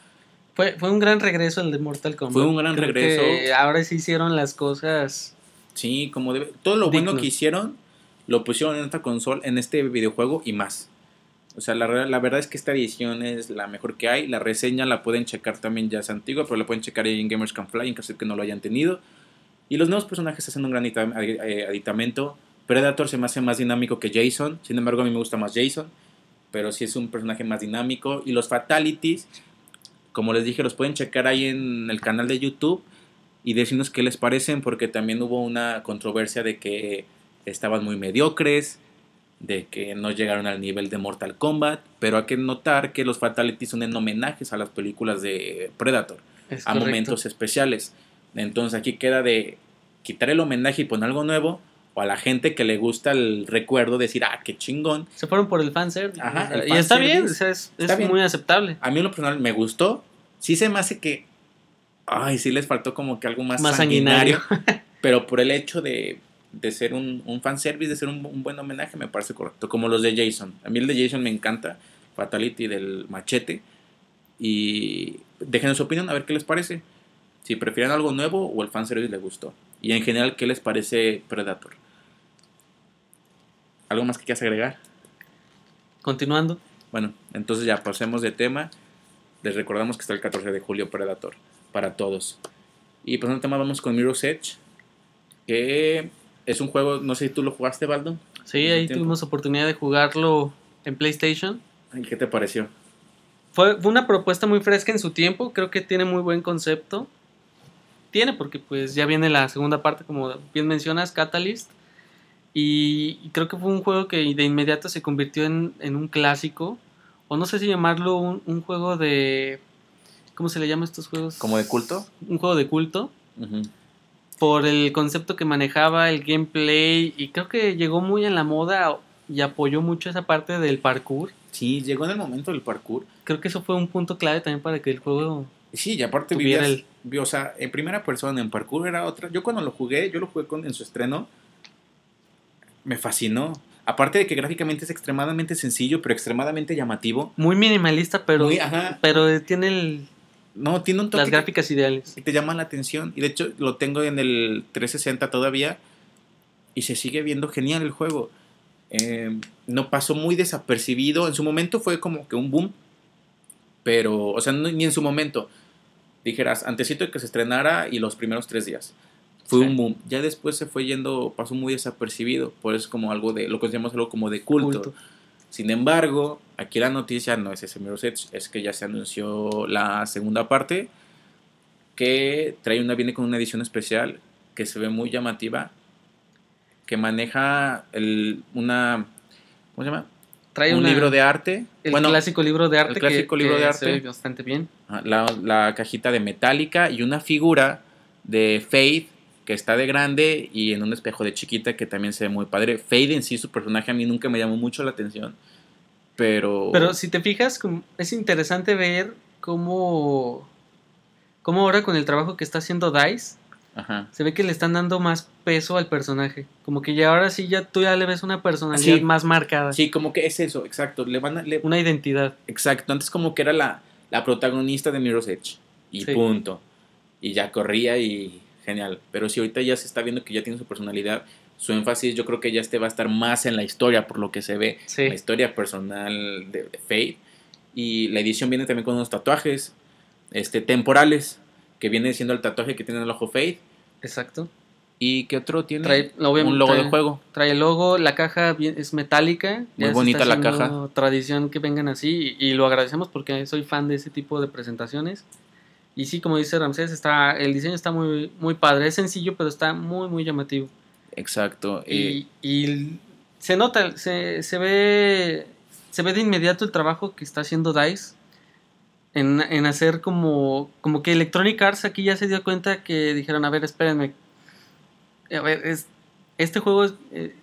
Fue, fue un gran regreso el de Mortal Kombat. Fue un gran regreso. ahora sí hicieron las cosas. Sí, como debe. Todo lo bueno que hicieron lo pusieron en esta consola, en este videojuego y más. O sea, la, la, verdad es que esta edición es la mejor que hay. La reseña la pueden checar también, ya es antigua, pero la pueden checar ahí en Gamers Can Fly en caso de que no lo hayan tenido. Y los nuevos personajes hacen un gran eh, aditamento. Predator se me hace más dinámico que Jason. Sin embargo, a mí me gusta más Jason. Pero sí es un personaje más dinámico. Y los Fatalities, como les dije, los pueden checar ahí en el canal de YouTube. Y decirnos qué les parecen. Porque también hubo una controversia de que estaban muy mediocres de que no llegaron al nivel de Mortal Kombat, pero hay que notar que los Fatalities son en homenajes a las películas de Predator, a momentos especiales. Entonces aquí queda de quitar el homenaje y poner algo nuevo, o a la gente que le gusta el recuerdo decir, ah, qué chingón. Se fueron por el fanservice. Ajá, y está bien, es, muy aceptable. A mí en lo personal me gustó, sí se me hace que, ay, sí les faltó como que algo más, más sanguinario pero por el hecho de de ser un, un fanservice, de ser un, buen homenaje, me parece correcto. Como los de Jason. A mí el de Jason me encanta. Fatality del machete. Y dejen su opinión a ver qué les parece. Si prefieren algo nuevo o el fanservice les gustó. Y en general, ¿qué les parece Predator? ¿Algo más que quieras agregar? Continuando. Bueno, entonces ya pasemos de tema. Les recordamos que está el 14 de julio Predator para todos. Y pues un tema vamos con Mirror's Edge. Que es un juego, no sé si tú lo jugaste, Baldo. Sí, ahí tuvimos oportunidad de jugarlo en PlayStation. ¿Y qué te pareció? Fue, una propuesta muy fresca en su tiempo, creo que tiene muy buen concepto. Tiene, porque pues ya viene la segunda parte, como bien mencionas, Catalyst. Y, creo que fue un juego que de inmediato se convirtió en, un clásico. O no sé si llamarlo un, juego de... ¿Cómo se le llama a estos juegos? ¿Como de culto? Un juego de culto por el concepto que manejaba, el gameplay, y creo que llegó muy en la moda y apoyó mucho esa parte del parkour. Sí, llegó en el momento del parkour. Creo que eso fue un punto clave también para que el juego... Sí, y aparte vivías, el... o sea, en primera persona, en parkour era otra. Yo cuando lo jugué, yo lo jugué con, en su estreno, me fascinó. Aparte de que gráficamente es extremadamente sencillo, pero extremadamente llamativo. Muy minimalista, pero, pero tiene el, no, tiene un toque. Las gráficas ideales. Y te llaman la atención. Y de hecho lo tengo en el 360 todavía. Y se sigue viendo genial el juego. Em, no pasó muy desapercibido. En su momento fue como que un boom. Pero, o sea, ni en su momento. Dijeras, antesito de que se estrenara y los primeros tres días. Fue un boom. Ya después se fue yendo, pasó muy desapercibido. Por eso es como algo de, lo consideramos algo como de culto. Sin embargo, aquí la noticia no es ese Mirror's Edge, es que ya se anunció la segunda parte, que trae una, viene con una edición especial que se ve muy llamativa, que maneja el, una, ¿cómo se llama? Trae un libro de arte. El clásico libro de arte. El clásico libro de arte. Se ve bastante bien. La, la cajita de metálica y una figura de Faith que está de grande y en un espejo de chiquita que también se ve muy padre. Fade en sí, su personaje a mí nunca me llamó mucho la atención, pero... Pero si te fijas, es interesante ver cómo, cómo ahora con el trabajo que está haciendo Dice, se ve que le están dando más peso al personaje. Como que ya ahora sí ya tú ya le ves una personalidad más marcada. Sí, como que es eso, exacto. Le van a, Una identidad. Exacto. Antes como que era la, la protagonista de Mirror's Edge. Y punto. Y ya corría y genial. Pero si ahorita ya se está viendo que ya tiene su personalidad, su énfasis yo creo que ya este va a estar más en la historia, por lo que se ve, la historia personal de, Fate. Y la edición viene también con unos tatuajes este, temporales, que viene siendo el tatuaje que tiene el ojo Fate. Exacto. ¿Y qué otro tiene? Trae, un logo de juego. Trae el logo, la caja es metálica. Muy bonita la caja. Tradición que vengan así y, y, lo agradecemos porque soy fan de ese tipo de presentaciones. Y sí, como dice Ramsés, está, el diseño está muy, muy padre. Es sencillo, pero está muy, muy llamativo. Exacto. Y, y se nota, se, se ve se ve de inmediato el trabajo que está haciendo DICE en, en, hacer como, como que Electronic Arts aquí ya se dio cuenta que dijeron, a ver, espérenme, a ver, es, este juego es,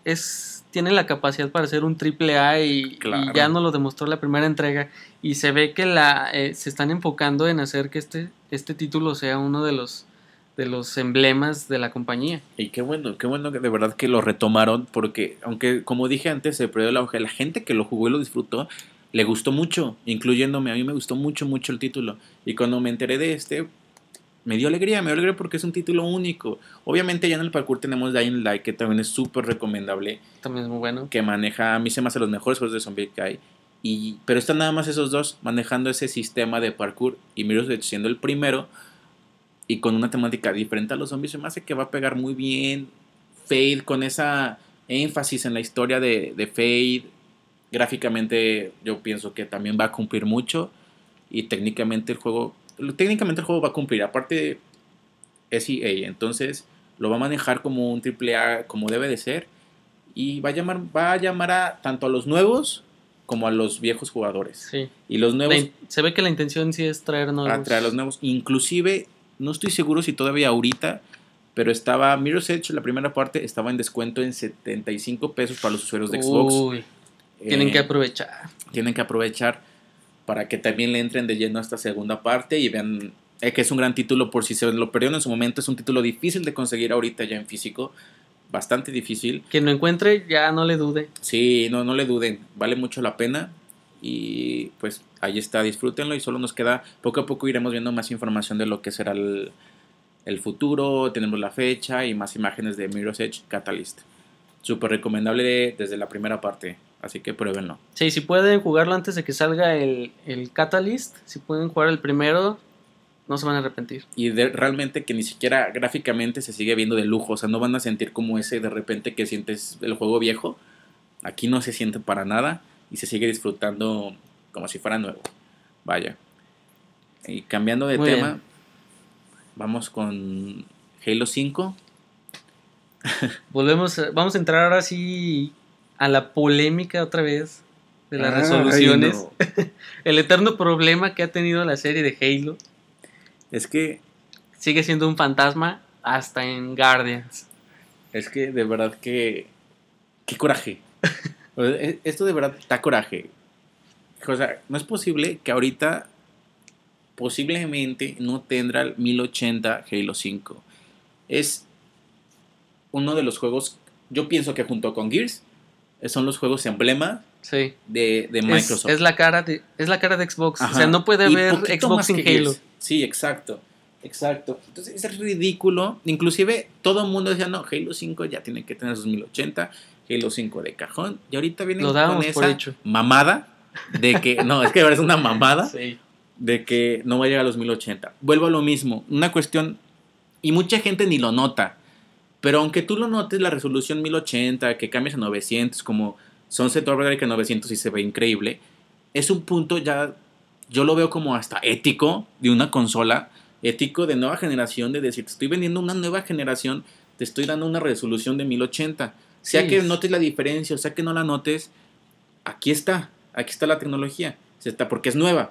es, tiene la capacidad para ser un triple A y, y, ya nos lo demostró la primera entrega y se ve que la eh, se están enfocando en hacer que este, este título sea uno de los de los emblemas de la compañía. Y qué bueno, qué bueno que de verdad que lo retomaron, porque aunque como dije antes, se perdió la hoja, la gente que lo jugó y lo disfrutó, le gustó mucho, incluyéndome, a mí me gustó mucho, mucho el título. Y cuando me enteré de este, me dio alegría, me dio alegría porque es un título único. Obviamente ya en el parkour tenemos Dying Light, que también es súper recomendable. También es muy bueno. Que maneja, a mí se me hace los mejores juegos de Zombie Kai. Y, pero están nada más esos dos manejando ese sistema de parkour. Y Mirror's siendo el primero, y con una temática diferente a los zombies, se me hace que va a pegar muy bien. Fade con esa énfasis en la historia de, de Fade. Gráficamente yo pienso que también va a cumplir mucho. Y técnicamente el juego. Técnicamente el juego va a cumplir. Aparte es EA. Entonces lo va a manejar como un AAA como debe de ser. Y va a llamar, va a, llamar a tanto a los nuevos como a los viejos jugadores. Sí. Y los nuevos. La, se ve que la intención sí es traer nuevos. A traer a los nuevos. Inclusive no estoy seguro si todavía ahorita, pero estaba Mirror's Edge, la primera parte, estaba en descuento en 75 pesos para los usuarios de Xbox. Uy, tienen eh, que aprovechar. Tienen que aprovechar para que también le entren de lleno a esta segunda parte y vean eh, que es un gran título por si se lo perdieron en su momento. Es un título difícil de conseguir ahorita ya en físico. Bastante difícil. Quien lo encuentre ya no le dude. Sí, no, no le duden. Vale mucho la pena. Y pues ahí está, disfrútenlo y solo nos queda, poco a poco iremos viendo más información de lo que será el, el futuro, tenemos la fecha y más imágenes de Mirror's Edge Catalyst. Súper recomendable desde la primera parte, así que pruébenlo. Sí, si pueden jugarlo antes de que salga el, el Catalyst, si pueden jugar el primero, no se van a arrepentir. Y de, realmente que ni siquiera gráficamente se sigue viendo de lujo, o sea, no van a sentir como ese de repente que sientes el juego viejo. Aquí no se siente para nada y se sigue disfrutando como si fuera nuevo. Vaya. Y cambiando de Muy tema, bien. vamos con Halo 5. Volvemos, vamos a entrar ahora sí a la polémica otra vez de las Ay, resoluciones. no. El eterno problema que ha tenido la serie de Halo Es que, sigue siendo un fantasma hasta en Guardians. es que de verdad que. ¡Qué coraje! Esto de verdad da coraje. O sea, no es posible que ahorita posiblemente no tendrá el 1080 Halo 5. Es uno de los juegos, yo pienso que junto con Gears, son los juegos emblema Sí. de, de Microsoft. es la cara de, es la cara de Xbox. Ajá. O sea, no puede haber Xbox sin Halo. Sí, exacto. Exacto. Entonces es ridículo. Inclusive todo el mundo decía, no, Halo 5 ya tiene que tener sus 1080, Halo 5 de cajón. Y ahorita vienen Lo con esa hecho. mamada de que, no, es que ahora es una mamada Sí. de que no va a llegar a los 1080. Vuelvo a lo mismo, una cuestión, y mucha gente ni lo nota, pero aunque tú lo notes, la resolución 1080, que cambias a 900, como Sunset Overdrive que 900 y se ve increíble, es un punto ya, yo lo veo como hasta ético de una consola, ético de nueva generación, de decir, te estoy vendiendo una nueva generación, te estoy dando una resolución de 1080. Sea Sí. que notes la diferencia o sea que no la notes, aquí está, aquí está la tecnología, está, porque es nueva.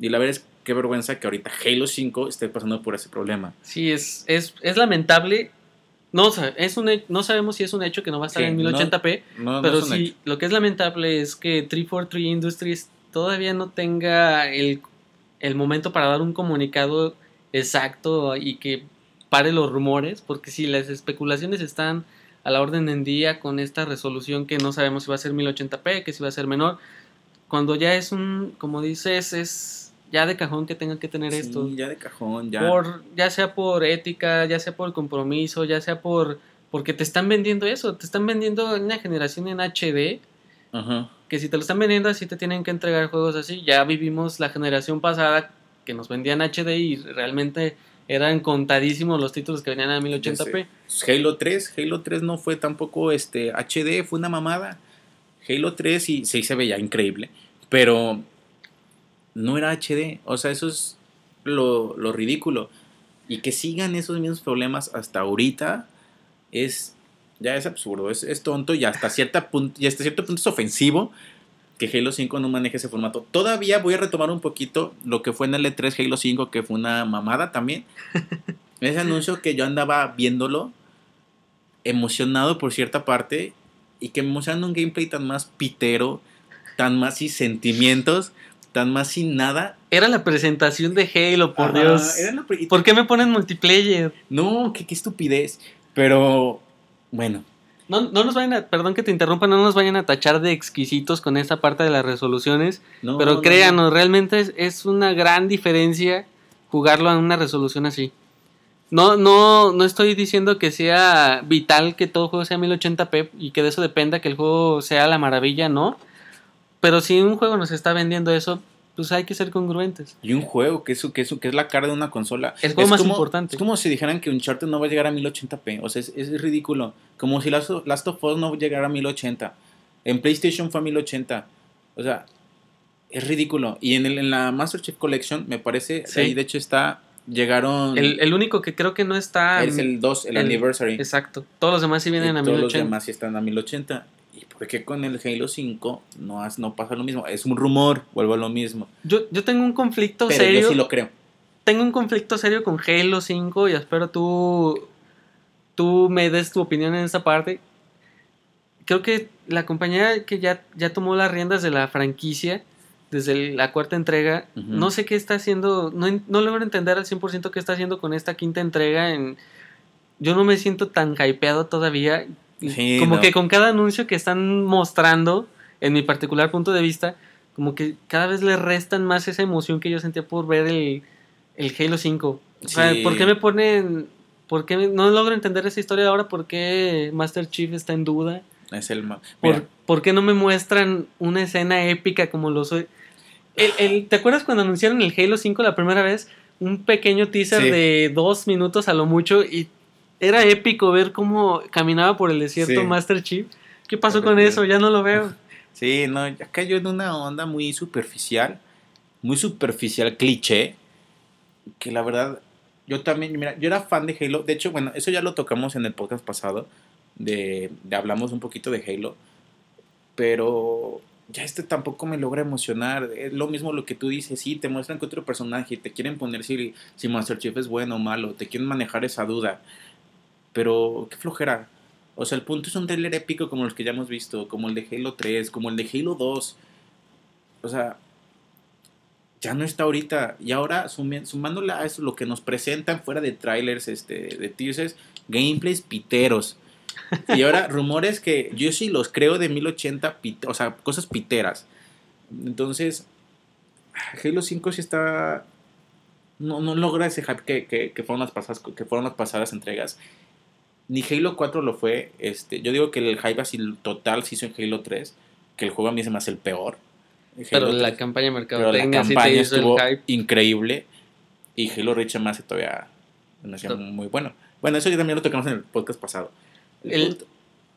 Y la verdad es qué vergüenza que ahorita Halo 5 esté pasando por ese problema. Sí, es, es, es lamentable. No, es un, no sabemos si es un hecho que no va a estar Sí, en no- 1080p, No, no pero sí, hecho. lo que es lamentable es que 343 Industries todavía no tenga el, el momento para dar un comunicado exacto y que pare los rumores, porque si las especulaciones están a la orden en día con esta resolución que no sabemos si va a ser 1080p, que si va a ser menor, cuando ya es un, como dices, es ya de cajón que tengan que tener Sí, esto ya de cajón, ya. por ya sea por ética, ya sea por compromiso, ya sea por porque te están vendiendo eso, te están vendiendo una generación en HD, Ajá. que si te lo están vendiendo así te tienen que entregar juegos así. Ya vivimos la generación pasada que nos vendían HD y realmente eran contadísimos los títulos que venían a 1080p. Halo 3, Halo 3 no fue tampoco este HD, fue una mamada. Halo 3 sí, sí se veía increíble, pero no era HD. O sea, eso es lo, lo ridículo. Y que sigan esos mismos problemas hasta ahorita es Ya es absurdo, es, es tonto y hasta, cierta punto, y hasta cierto punto es ofensivo que Halo 5 no maneje ese formato. Todavía voy a retomar un poquito lo que fue en el E3 Halo 5, que fue una mamada también. ese anuncio que yo andaba viéndolo emocionado por cierta parte y que mostrando un gameplay tan más pitero, tan más sin sentimientos, tan más sin nada. Era la presentación de Halo, por Ajá, Dios. era la pre- ¿Por qué me ponen multiplayer? No, qué, qué estupidez. Pero bueno, No, no nos vayan a, perdón que te interrumpa, no nos vayan a tachar de exquisitos con esta parte de las resoluciones, no. pero no, créanos, realmente es, es una gran diferencia jugarlo a una resolución así. No, no, no estoy diciendo que sea vital que todo juego sea 1080p y que de eso dependa que el juego sea la maravilla, no. Pero si un juego nos está vendiendo eso, pues hay que ser congruentes. Y un juego que es, que es, que es la cara de una consola. El juego Es más como- importante. Es como si dijeran que Uncharted no va a llegar a 1080p. O sea, es, es ridículo. Como si Last of, Last of Us no llegara a 1080. En PlayStation fue a 1080. O sea, es ridículo. Y en, el, en la Master Chief Collection, me parece, Sí. ahí de hecho está, llegaron... El, el único que creo que no está... es el 2, el, el- Anniversary. Exacto. Todos los demás sí vienen y a todos los 1080. demás sí están a 1080. ¿Y por qué con el Halo 5 no, has- no pasa lo mismo? Es un rumor, vuelvo a lo mismo. Yo, yo tengo un conflicto Pero serio. yo sí lo creo. Tengo un conflicto serio con Halo 5 y espero tú, tú me des tu opinión en esta parte. Creo que la compañía que ya, ya tomó las riendas de la franquicia desde el- la cuarta entrega, Ujú. no sé qué está haciendo, no, no logro entender al 100% qué está haciendo con esta quinta entrega. En, yo no me siento tan hypeado todavía. Sí, como no. que con cada anuncio que están mostrando, en mi particular punto de vista, como que cada vez le restan más esa emoción que yo sentía por ver el, el Halo 5. O sea. ¿por qué me ponen... ¿Por qué me- no logro entender esa historia ahora? ¿Por qué Master Chief está en duda? Es el ma- ¿Por, qué no me muestran una escena épica como lo soy? El- el- ¿Te acuerdas cuando anunciaron el Halo 5 la primera vez? Un pequeño teaser Sí. de dos minutos a lo mucho y era épico ver cómo caminaba por el desierto Sí. Master Chief. ¿Qué pasó con eso? Ya no lo veo. Sí, no, ya cayó en una onda muy superficial, muy superficial cliché, que la verdad, yo también, mira, yo era fan de Halo, de hecho, bueno, eso ya lo tocamos en el podcast pasado, de, de hablamos un poquito de Halo, pero ya este tampoco me logra emocionar, es lo mismo lo que tú dices, sí, te muestran que otro personaje, te quieren poner si, si Master Chief es bueno o malo, te quieren manejar esa duda, pero qué flojera. O sea, el punto es un trailer épico como los que ya hemos visto, como el de Halo 3, como el de Halo 2. O sea, ya no está ahorita. Y ahora, sumándole a eso lo que nos presentan fuera de trailers, este, de teasers, gameplays piteros. Y ahora, rumores que yo sí los creo de 1080, pit- o sea, cosas piteras. Entonces, Halo 5 sí está. No, no logra ese hype que, que, que fueron las pasadas, que fueron las pasadas entregas. Ni Halo 4 lo fue. Este, yo digo que el hype así total se hizo en Halo 3. Que el juego a mí se me hace el peor. Pero la 3. campaña Pero la mercadotecnia sí te campaña estuvo increíble. Y Halo Reach me hace todavía me hacía muy bueno. Bueno, eso ya también lo tocamos en el podcast pasado. El, El- punto,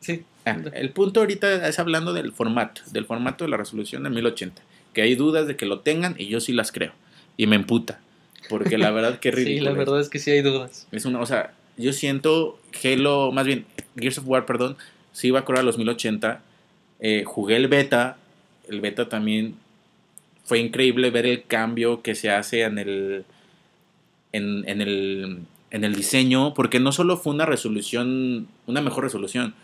Sí. ah, el punto ahorita es hablando del formato, del formato de la resolución de 1080. Que hay dudas de que lo tengan y yo sí las creo. Y me emputa. Porque la verdad que Sí, ridículo. la es. verdad es que sí hay dudas. Es una, o sea, yo siento Halo, más bien Gears of War, perdón, sí iba a correr a los 1080. Eh, jugué el beta, el beta también fue increíble ver el cambio que se hace en el, en, en el, en el diseño, porque no solo fue una resolución, una mejor resolución,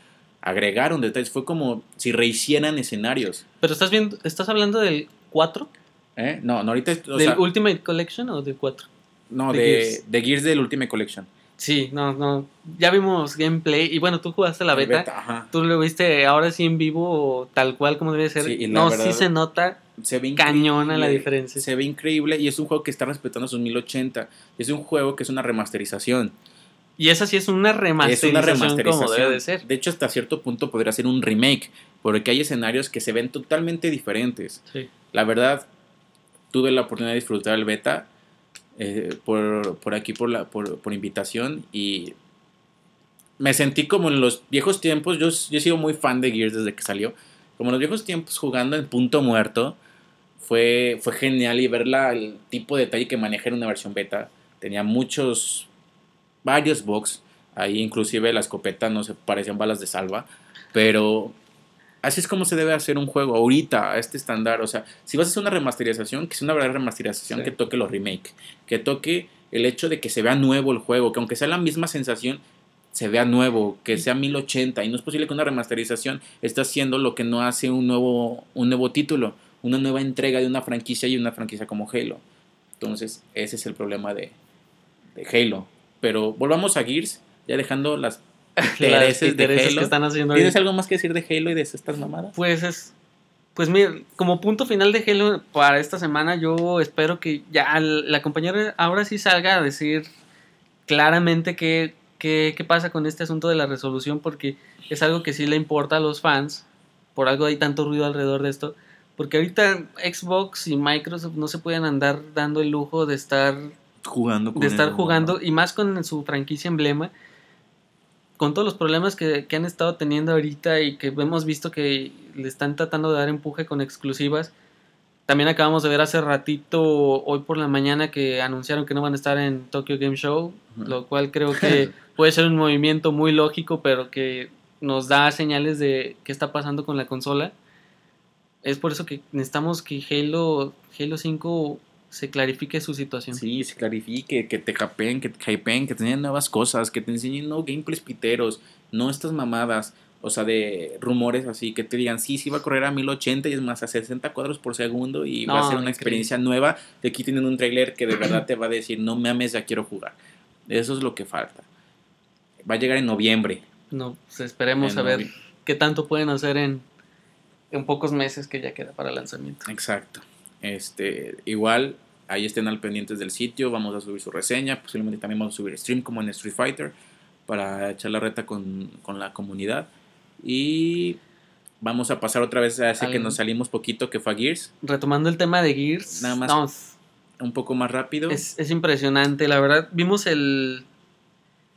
agregaron detalles, fue como si rehicieran escenarios. Pero estás viendo, ¿estás hablando del 4? ¿eh? No, no, ahorita, o ¿Del sea, Ultimate Collection o del 4? no, de de, Gears. de Gears del Ultimate Collection. Sí, no, no. Ya vimos gameplay y bueno, tú jugaste la beta. ajá. Tú lo viste ahora sí en vivo, tal cual como debe ser. Sí, no, verdad- sí se nota se ve cañona la diferencia. Se ve increíble y es un juego que está respetando sus 1080. Es un juego que es una remasterización. Y esa sí es una es remasterización, una remasterización. como debe de ser. De hecho, hasta cierto punto podría ser un remake, porque hay escenarios que se ven totalmente diferentes. Sí. La verdad, tuve la oportunidad de disfrutar el beta eh, por, por aquí, por, la, por, por invitación, y me sentí como en los viejos tiempos. Yo, he sido muy fan de Gears desde que salió. Como en los viejos tiempos jugando en punto muerto. Fue, fue genial y ver la- el tipo de detalle que maneja en una versión beta. Tenía muchos, varios bugs, Ahí inclusive la escopeta no se parecían balas de salva. Pero así es como se debe hacer un juego ahorita, a este estándar. O sea, si vas a hacer una remasterización, que sea una verdadera remasterización Sí. que toque los remake. Que toque el hecho de que se vea nuevo el juego. Que aunque sea la misma sensación, se vea nuevo. Que sea 1080. Y no es posible que una remasterización esté haciendo lo que no hace un nuevo, un nuevo título. Una nueva entrega de una franquicia y una franquicia como Halo. Entonces, ese es el problema de, de Halo. Pero volvamos a Gears, ya dejando las Las intereses de intereses Halo. que están haciendo ¿Tienes algo más que decir de Halo y de estas mamadas? Pues es. Pues mira, como punto final de Halo para esta semana, yo espero que ya la compañera ahora sí salga a decir claramente qué, qué, qué pasa con este asunto de la resolución, porque es algo que sí le importa a los fans. Por algo hay tanto ruido alrededor de esto. Porque ahorita Xbox y Microsoft no se pueden andar dando el lujo de estar Jugando de estar jugando y más con su franquicia emblema con todos los problemas que, que han estado teniendo ahorita y que hemos visto que le están tratando de dar empuje con exclusivas también acabamos de ver hace ratito hoy por la mañana que anunciaron que no van a estar en Tokyo Game Show lo cual creo que puede ser un movimiento muy lógico pero que nos da señales de qué está pasando con la consola. Es por eso que necesitamos que Halo Halo 5 se clarifique su situación Sí, se clarifique, que te hypeen, que te hypeen, que te enseñen nuevas cosas, que te enseñen no gameplays piteros, no estas mamadas, o sea, de rumores así, que te digan, sí, sí va a correr a 1080 y es más a 60 cuadros por segundo y va a ser una increíble. experiencia nueva. De aquí tienen un trailer que de verdad te va a decir, no me ames, ya quiero jugar. Eso es lo que falta. Va a llegar en noviembre. No, pues esperemos En a ver qué tanto pueden hacer en, en pocos meses que ya queda para el lanzamiento. Exacto. Este, igual, ahí estén al pendientes del sitio, vamos a subir su reseña, posiblemente también vamos a subir stream como en Street Fighter para echar la reta con, con la comunidad. Y vamos a pasar otra vez a ese Al- que nos salimos poquito, que fue a Gears, Retomando el tema de Gears, Nada más. es, un poco más rápido. es impresionante, la verdad, vimos el,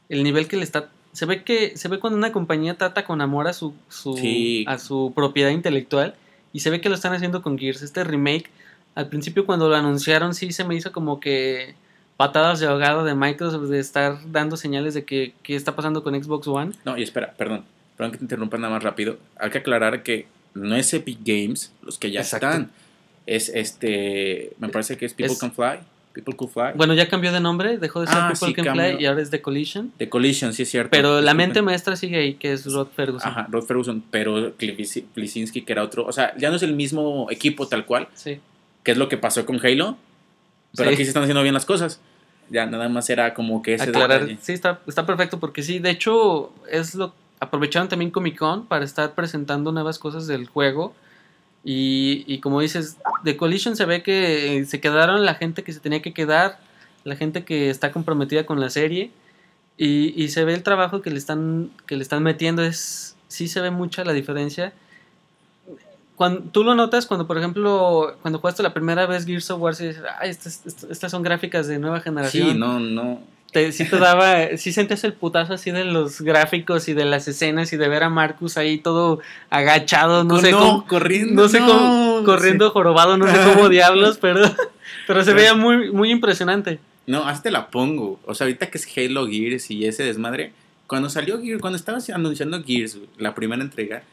el nivel que le está... Se ve que se ve cuando una compañía trata con amor a su, su- Sí. a su propiedad intelectual y se ve que lo están haciendo con Gears. Este remake, al principio cuando lo anunciaron sí se me hizo como que patadas de ahogado de Microsoft de estar dando señales de que qué está pasando con Xbox One. No, y espera, perdón, perdón que te interrumpa nada más rápido. Hay que aclarar que no es Epic Games los que ya Exacto. están. Es este, me parece que es People Es- Can Fly. People Could Fly. Bueno, ya cambió de nombre, dejó de ser Ah, People sí, Can cambió. Fly y ahora es The Collision. de Collision, sí es cierto. Pero la mente maestra sigue ahí, que es Rod Ferguson. Ajá, Rod Ferguson, pero Klisinski, que era otro. O sea, ya no es el mismo equipo tal cual, Sí. Que es lo que pasó con Halo. Pero Sí. aquí se están haciendo bien las cosas. Ya nada más era como que ese Aclarar. detalle. Sí, está, está perfecto porque sí, de hecho, es lo aprovecharon también Comic Con para estar presentando nuevas cosas del juego. Y, y como dices, de Collision se ve que eh, se quedaron la gente que se tenía que quedar, la gente que está comprometida con la serie. Y, y se ve el trabajo que le están, que le están metiendo. Es, sí se ve mucha la diferencia. Cuando, tú lo notas cuando, por ejemplo, cuando jugaste la primera vez Gears of War, y dices, ay, estas, estas- son gráficas de nueva generación Sí, no, no. te, sí te daba, sí sentías el putazo así de los gráficos y de las escenas y de ver a Marcus ahí todo agachado, no sé cómo, corriendo. no sé cómo, corriendo jorobado, no sé cómo diablos, pero, pero se veía muy, muy impresionante. No, hasta la pongo. O sea, ahorita que es Halo Gears y ese desmadre. Cuando salió Gears, cuando estaba anunciando Gears, la primera entrega,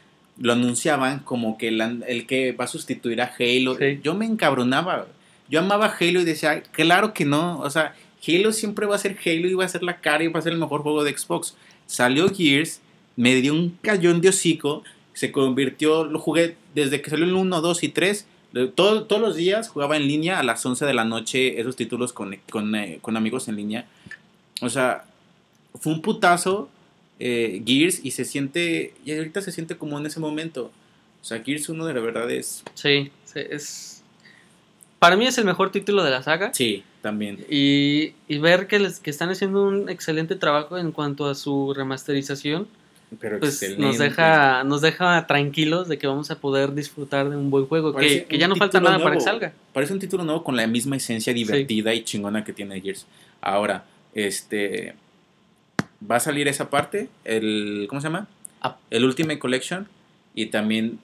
lo anunciaban como que el, el que va a sustituir a Halo. Sí. Yo me encabronaba. Yo amaba Halo y decía, claro que no. O sea, Halo siempre va a ser Halo y va a ser la cara y va a ser el mejor juego de Xbox. Salió Gears, me dio un cayón de hocico, se convirtió, lo jugué desde que salió el 1, 2 y 3. de- todo- todos los días jugaba en línea a las 11 de la noche esos títulos con, con, eh, con amigos en línea. O sea, fue un putazo eh, Gears y se siente, y ahorita se siente como en ese momento. O sea, Gears 1 de la verdad es, Sí, sí, es... Para mí es el mejor título de la saga. sí, también. Y, y ver que, les, que están haciendo un excelente trabajo en cuanto a su remasterización, Pero pues excelente. nos deja, nos deja tranquilos de que vamos a poder disfrutar de un buen juego, que, que ya no falta nada para que salga. Parece un título nuevo con la misma esencia divertida y chingona que tiene Gears. Ahora, este va a salir esa parte, el ¿cómo se llama? Ah. El Ultimate Collection y también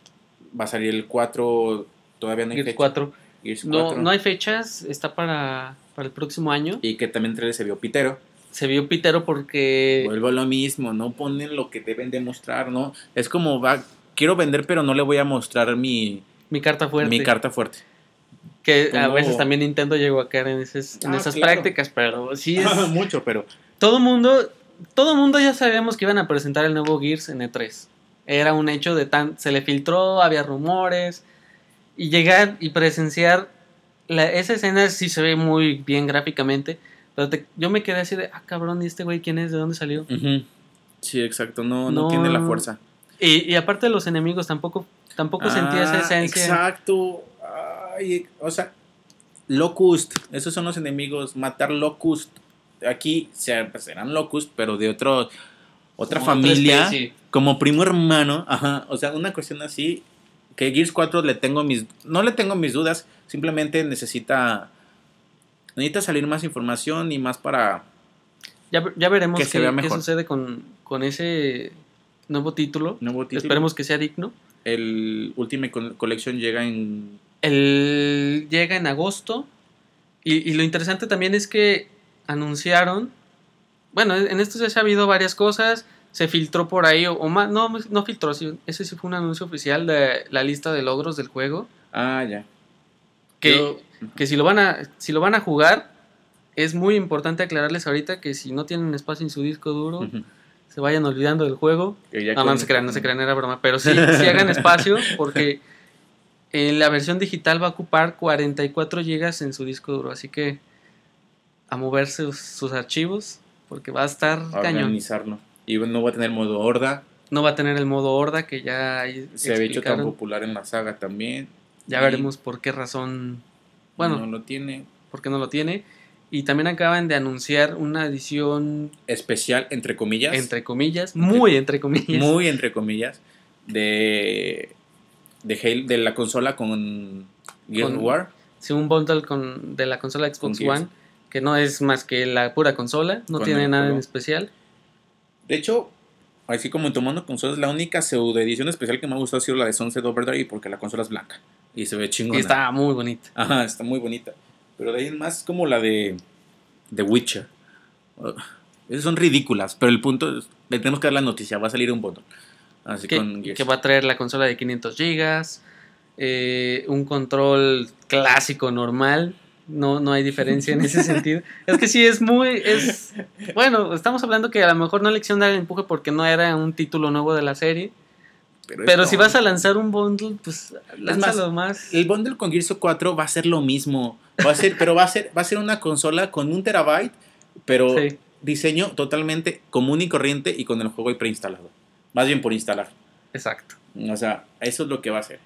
va a salir el 4 todavía no hay Gears fecha. 4. Gears No, 4. no hay fechas, está para, para el próximo año. y que también se vio pitero. se vio pitero porque... Vuelvo a lo mismo, no ponen lo que deben demostrar, ¿no? Es como, va, quiero vender, pero no le voy a mostrar mi... Mi carta fuerte. Mi carta fuerte. Que a veces también Nintendo llegó a caer en, esas, en ah, esas prácticas, pero sí es... Mucho, pero... Todo mundo, todo mundo ya sabíamos que iban a presentar el nuevo Gears en E3. Era un hecho de tan... Se le filtró, había rumores. Y llegar y presenciar... La, esa escena sí se ve muy bien gráficamente pero yo me quedé así de, ah, cabrón, ¿y este güey quién es? ¿De dónde salió? Sí, exacto, no, no, tiene la fuerza. Y, y aparte de los enemigos, tampoco, tampoco sentía esa ah, esencia. Exacto. Ay, o sea, Locust, esos son los enemigos. Matar Locust. Aquí pues, serán Locust, pero de otro, otra familia. como primo hermano. Ajá. O sea, una cuestión así. Que Gears 4 le tengo mis. No le tengo mis dudas. Simplemente necesita necesita salir más información y más para... Ya, veremos qué, sucede con, ese nuevo título. nuevo título. Esperemos que sea digno. El Ultimate Collection llega en... El, llega en agosto. Y, lo interesante también es que anunciaron... Bueno, en esto ya se ha habido varias cosas. Se filtró por ahí, o, más, no, no filtró, ese sí fue un anuncio oficial de la lista de logros del juego. Ah, ya. Que, que si lo van a si lo van a jugar es muy importante aclararles ahorita que si no tienen espacio en su disco duro se vayan olvidando del juego no, no, se crean no se crean era broma pero sí, hagan espacio porque en la versión digital va a ocupar 44 gigas en su disco duro así que a moverse sus, archivos porque va a estar a organizarlo y no va a tener modo horda no va a tener el modo horda que ya se ha hecho tan popular en la saga también ya veremos por qué razón bueno, no lo tiene. Porque no lo tiene. Y también acaban de anunciar una edición especial, entre comillas. Entre comillas, muy entre comillas. Muy entre comillas. De, de, de la consola con Gears War. Sí, un bundle con, de la consola Xbox One, que no es más que la pura consola, no tiene nada en especial. De hecho, así como en tomando consolas, la única pseudo edición especial que me ha gustado ha sido la de Sunset Overdrive porque la consola es blanca. Y se ve chingona. Y está muy bonita. Ajá, está muy bonita. Pero de ahí en más como la de The Witcher. Uh, esas son ridículas, pero el punto es, le tenemos que dar la noticia, va a salir un botón. Así que, que va a traer la consola de 500 gigas, eh, un control clásico normal, no, no hay diferencia en ese sentido. Es que sí, es muy, es, bueno, estamos hablando que a lo mejor no le hicieron dar el empuje porque no era un título nuevo de la serie, pero, si vas a lanzar un bundle, pues lánzalo más, El bundle con Gears of 4 va a ser lo mismo. Va a ser, pero va a ser, va a ser una consola con un terabyte, pero diseño totalmente común y corriente y con el juego ahí preinstalado. Más bien por instalar. Exacto. O sea, eso es lo que va a ser.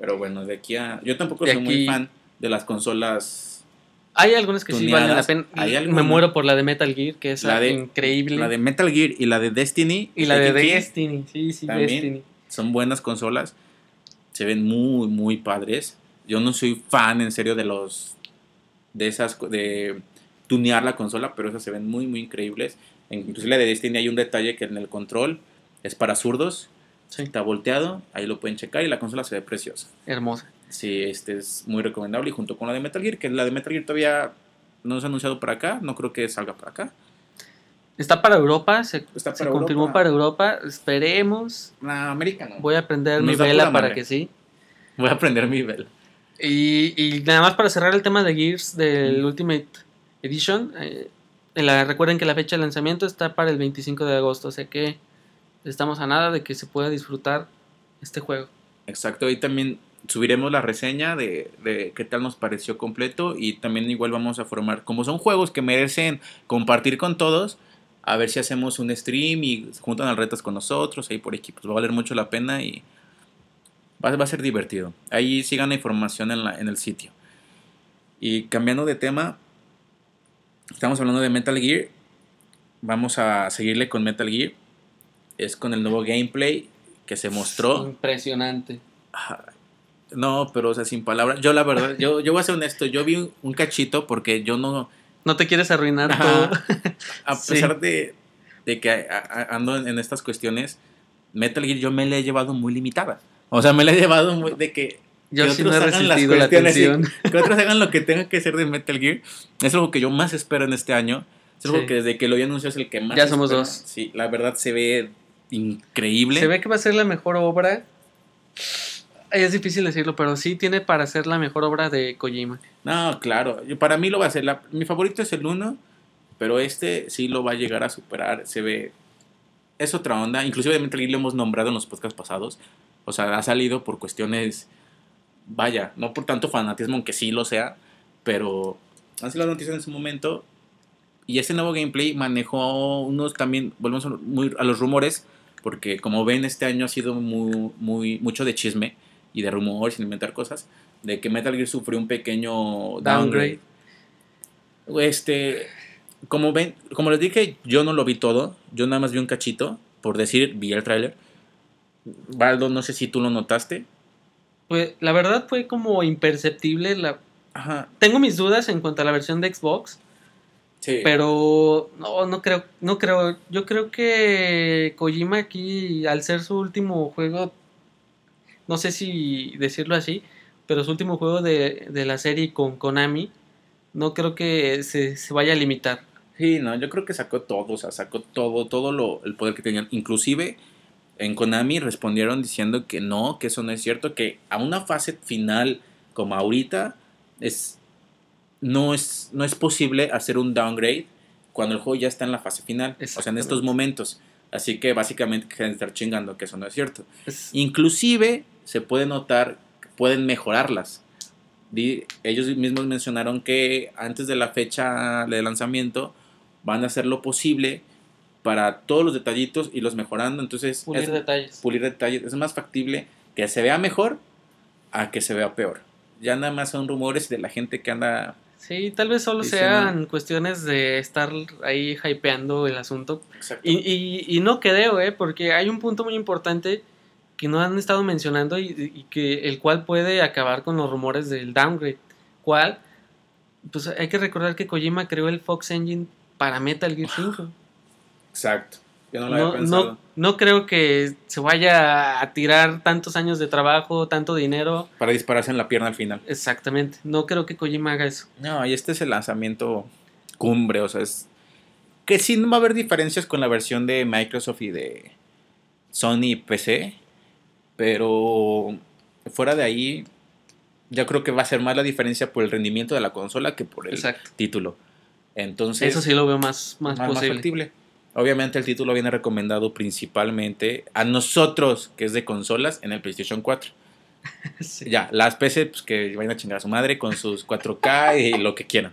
Pero bueno, de aquí a. Yo tampoco soy muy fan de las consolas. Hay algunas que sí valen la pena. Me muero por la de Metal Gear, que es la increíble. La de Metal Gear y la de Destiny. Y la de Destiny, sí, sí, Destiny son buenas consolas. Se ven muy, muy padres. Yo no soy fan, en serio, de los. de esas. de tunear la consola, pero esas se ven muy, muy increíbles. Inclusive la de Destiny hay un detalle que en el control es para zurdos. Está volteado, ahí lo pueden checar y la consola se ve preciosa. Hermosa. Sí, este es muy recomendable y junto con la de Metal Gear, que la de Metal Gear todavía no se ha anunciado para acá, no creo que salga para acá. Está para Europa, se, confirmó para Europa. Esperemos. No, América no. Voy a aprender mi vela para que sí. Voy a aprender mi vela. Y, nada más para cerrar el tema de Gears del Ultimate Edition. Eh, recuerden que la fecha de lanzamiento está para el 25 de agosto, o sea que estamos a nada de que se pueda disfrutar este juego. Exacto, y también subiremos la reseña de, de, qué tal nos pareció completo y también igual vamos a formar, como son juegos que merecen compartir con todos, a ver si hacemos un stream y se juntan al retas con nosotros, ahí por equipos. Va a valer mucho la pena y va, a ser divertido. Ahí sigan la información en, la, en el sitio. Y cambiando de tema, estamos hablando de Metal Gear. Vamos a seguirle con Metal Gear. Es con el nuevo gameplay que se mostró. Impresionante. No, pero o sea, sin palabras. Yo la verdad, yo, yo voy a ser honesto, yo vi un cachito porque yo no no te quieres arruinar todo. A pesar de, que ando en, estas cuestiones, Metal Gear yo me la he llevado muy limitada. O sea, me la he llevado muy de que yo sí no he resistido la atención. que otros hagan lo que tenga que ser de Metal Gear. Es algo que yo más espero en este año. Es algo que desde que lo había anunciado es el que más. Ya somos dos. Sí, la verdad se ve increíble. Se ve que va a ser la mejor obra. Es difícil decirlo, pero sí tiene para ser la mejor obra de Kojima. No, claro. Para mí lo va a ser. mi favorito es el 1, pero este sí lo va a llegar a superar. Se ve. Es otra onda. Inclusive de lo hemos nombrado en los podcasts pasados. O sea, ha salido por cuestiones. Vaya, no por tanto fanatismo, aunque sí lo sea. Pero han sido las noticias en su momento. Y ese nuevo gameplay manejó unos también. Volvemos muy a los rumores. Porque como ven, este año ha sido muy, muy, mucho de chisme y de rumores sin inventar cosas. De que Metal Gear sufrió un pequeño downgrade. Este. Como ven, como les dije, yo no lo vi todo. Yo nada más vi un cachito. Por decir, vi el tráiler. Baldo, no sé si tú lo notaste. Pues la verdad fue como imperceptible. La... Tengo mis dudas en cuanto a la versión de Xbox. Sí. Pero no, no creo, no creo. Yo creo que Kojima aquí, al ser su último juego, no sé si decirlo así, pero su último juego de, la serie con Konami, no creo que se, se, vaya a limitar. Sí, no, yo creo que sacó todo, o sea, sacó todo, todo lo, el poder que tenían. Inclusive en Konami respondieron diciendo que no, que eso no es cierto, que a una fase final como ahorita es no es, no es posible hacer un downgrade cuando el juego ya está en la fase final, o sea, en estos momentos. Así que básicamente que estar chingando que eso no es cierto. Inclusive se puede notar, pueden mejorarlas. Ellos mismos mencionaron que antes de la fecha de lanzamiento van a hacer lo posible para todos los detallitos y los mejorando. Entonces, pulir detalles. Pulir detalles. Es más factible que se vea mejor a que se vea peor. Ya nada más son rumores de la gente que anda. Sí, tal vez solo sean cuestiones de estar ahí hypeando el asunto. Y, y, y, no creo, ¿eh? Porque hay un punto muy importante que no han estado mencionando y, y, que el cual puede acabar con los rumores del downgrade. ¿Cuál? Pues hay que recordar que Kojima creó el Fox Engine para Metal Gear 5. Exacto. Yo no lo no, había pensado. No, creo que se vaya a tirar tantos años de trabajo, tanto dinero. Para dispararse en la pierna al final. Exactamente. No creo que Kojima haga eso. No, y este es el lanzamiento cumbre, o sea, es. Que sí no va a haber diferencias con la versión de Microsoft y de Sony y PC. Pero fuera de ahí, yo creo que va a ser más la diferencia por el rendimiento de la consola que por el título. Entonces. Eso sí lo veo más, más, posible. Obviamente el título viene recomendado principalmente a nosotros, que es de consolas, en el PlayStation 4. Ya, las PC, pues que vayan a chingar a su madre con sus 4K y lo que quieran.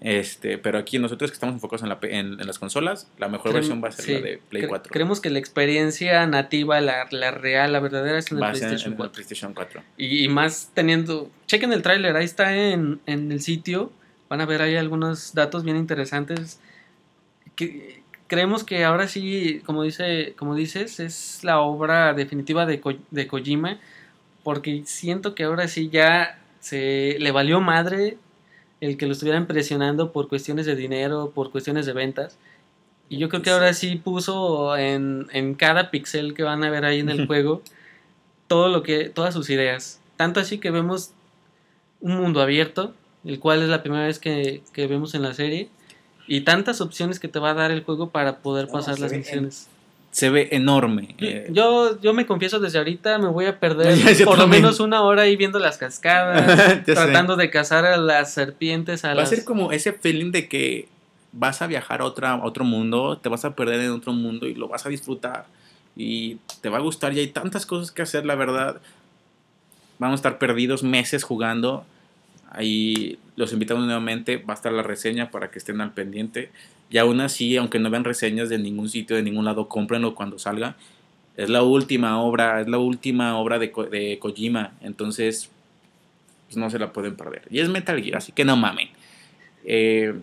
Este, pero aquí nosotros que estamos enfocados en, las consolas, la mejor versión va a ser la de Play 4. Creemos que la experiencia nativa, la, real, la verdadera es en el, PlayStation, 4. PlayStation 4. Y, más teniendo, chequen el tráiler, ahí está en, en el sitio, van a ver ahí algunos datos bien interesantes. Que, creemos que ahora sí, como, dice, como dices, es la obra definitiva de, de Kojima, porque siento que ahora sí ya se le valió madre el que lo estuvieran presionando por cuestiones de dinero, por cuestiones de ventas. Y yo creo que ahora sí puso en, en cada pixel que van a ver ahí en el juego todo lo que, todas sus ideas. Tanto así que vemos un mundo abierto, el cual es la primera vez que, que vemos en la serie y tantas opciones que te va a dar el juego para poder pasar las misiones. Se ve enorme. Eh. Yo, yo me confieso desde ahorita, me voy a perder por lo menos una hora ahí viendo las cascadas, tratando de cazar a las serpientes. va a ser como ese feeling de que vas a viajar a, otra, otro mundo, te vas a perder en otro mundo y lo vas a disfrutar. Y te va a gustar y hay tantas cosas que hacer, la verdad. Vamos a estar perdidos meses jugando Ahí los invitamos nuevamente, va a estar la reseña para que estén al pendiente. Y aún así, aunque no vean reseñas de ningún sitio, de ningún lado, cómprenlo cuando salga. Es la última obra, es la última obra de, de Kojima. Entonces, pues no se la pueden perder. Y es Metal Gear, así que no mamen. Eh,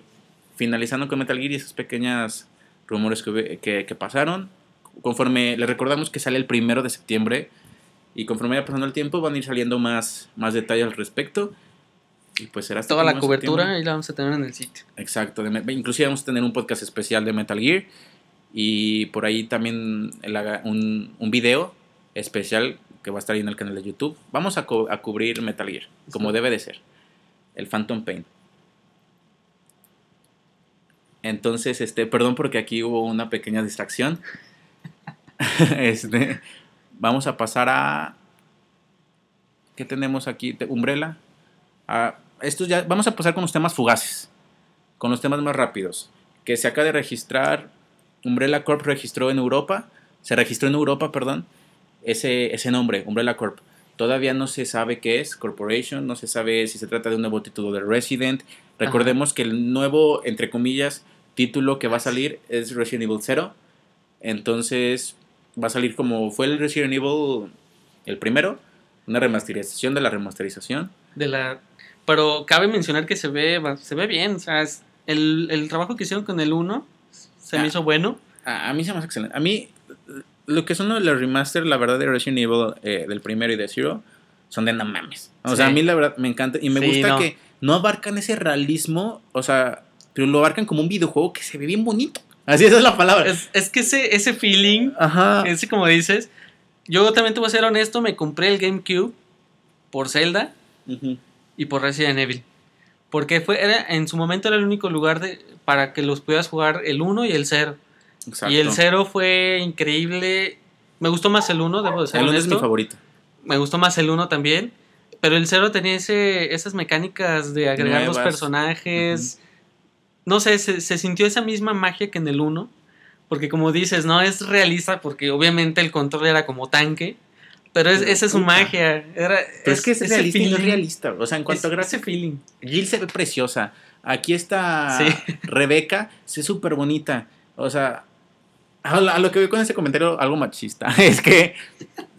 finalizando con Metal Gear y esos pequeños rumores que, que, pasaron. Conforme les recordamos que sale el primero de septiembre. Y conforme vaya pasando el tiempo, van a ir saliendo más, más detalles al respecto. Y pues será Toda la cobertura y la vamos a tener en el sitio. Exacto. inclusive vamos a tener un podcast especial de Metal Gear. Y por ahí también un, un video especial que va a estar ahí en el canal de YouTube. Vamos a, a cubrir Metal Gear, como debe de ser. El Phantom Pain. Entonces, este, perdón porque aquí hubo una pequeña distracción. este, vamos a pasar a. ¿Qué tenemos aquí? Umbrella. A, estos ya, vamos a pasar con los temas fugaces. Con los temas más rápidos. Que se acaba de registrar. Umbrella Corp registró en Europa. Se registró en Europa, perdón. Ese, ese nombre, Umbrella Corp. Todavía no se sabe qué es Corporation, no se sabe si se trata de un nuevo título de Resident. Recordemos que el nuevo, entre comillas, título que va a salir es Resident Evil 0. Entonces va a salir como fue el Resident Evil el primero, una remasterización de la remasterización. De la pero cabe mencionar que se ve se ve bien, o sea, el, trabajo que hicieron con el 1 se me ah, hizo bueno. A, mí se me hace excelente. A mí lo que son los remaster, la verdad, de Resident Evil eh, del primero y de Zero, son de no mames. O sea, a mí la verdad me encanta y me gusta que no abarcan ese realismo, o sea, pero lo abarcan como un videojuego que se ve bien bonito. Así esa es la palabra. Es, que ese, ese feeling, Ajá. ese como dices, yo también te voy a ser honesto, me compré el GameCube por Zelda y por Resident Evil. Porque fue, era, en su momento era el único lugar de, para que los pudieras jugar el 1 y el 0. Y el 0 fue increíble. Me gustó más el 1, debo decir. El 1 es mi favorito. Me gustó más el 1 también. Pero el 0 tenía ese, esas mecánicas de agregar los personajes. No sé, se, sintió esa misma magia que en el 1. Porque como dices, no es realista porque obviamente el control era como tanque. Pero es, esa es su magia. Era, pero es, que es realista y no realista. O sea, en cuanto a ese feeling. Jill se ve preciosa. Aquí está Rebeca, se ve súper bonita. O sea, a lo que veo con ese comentario algo machista es que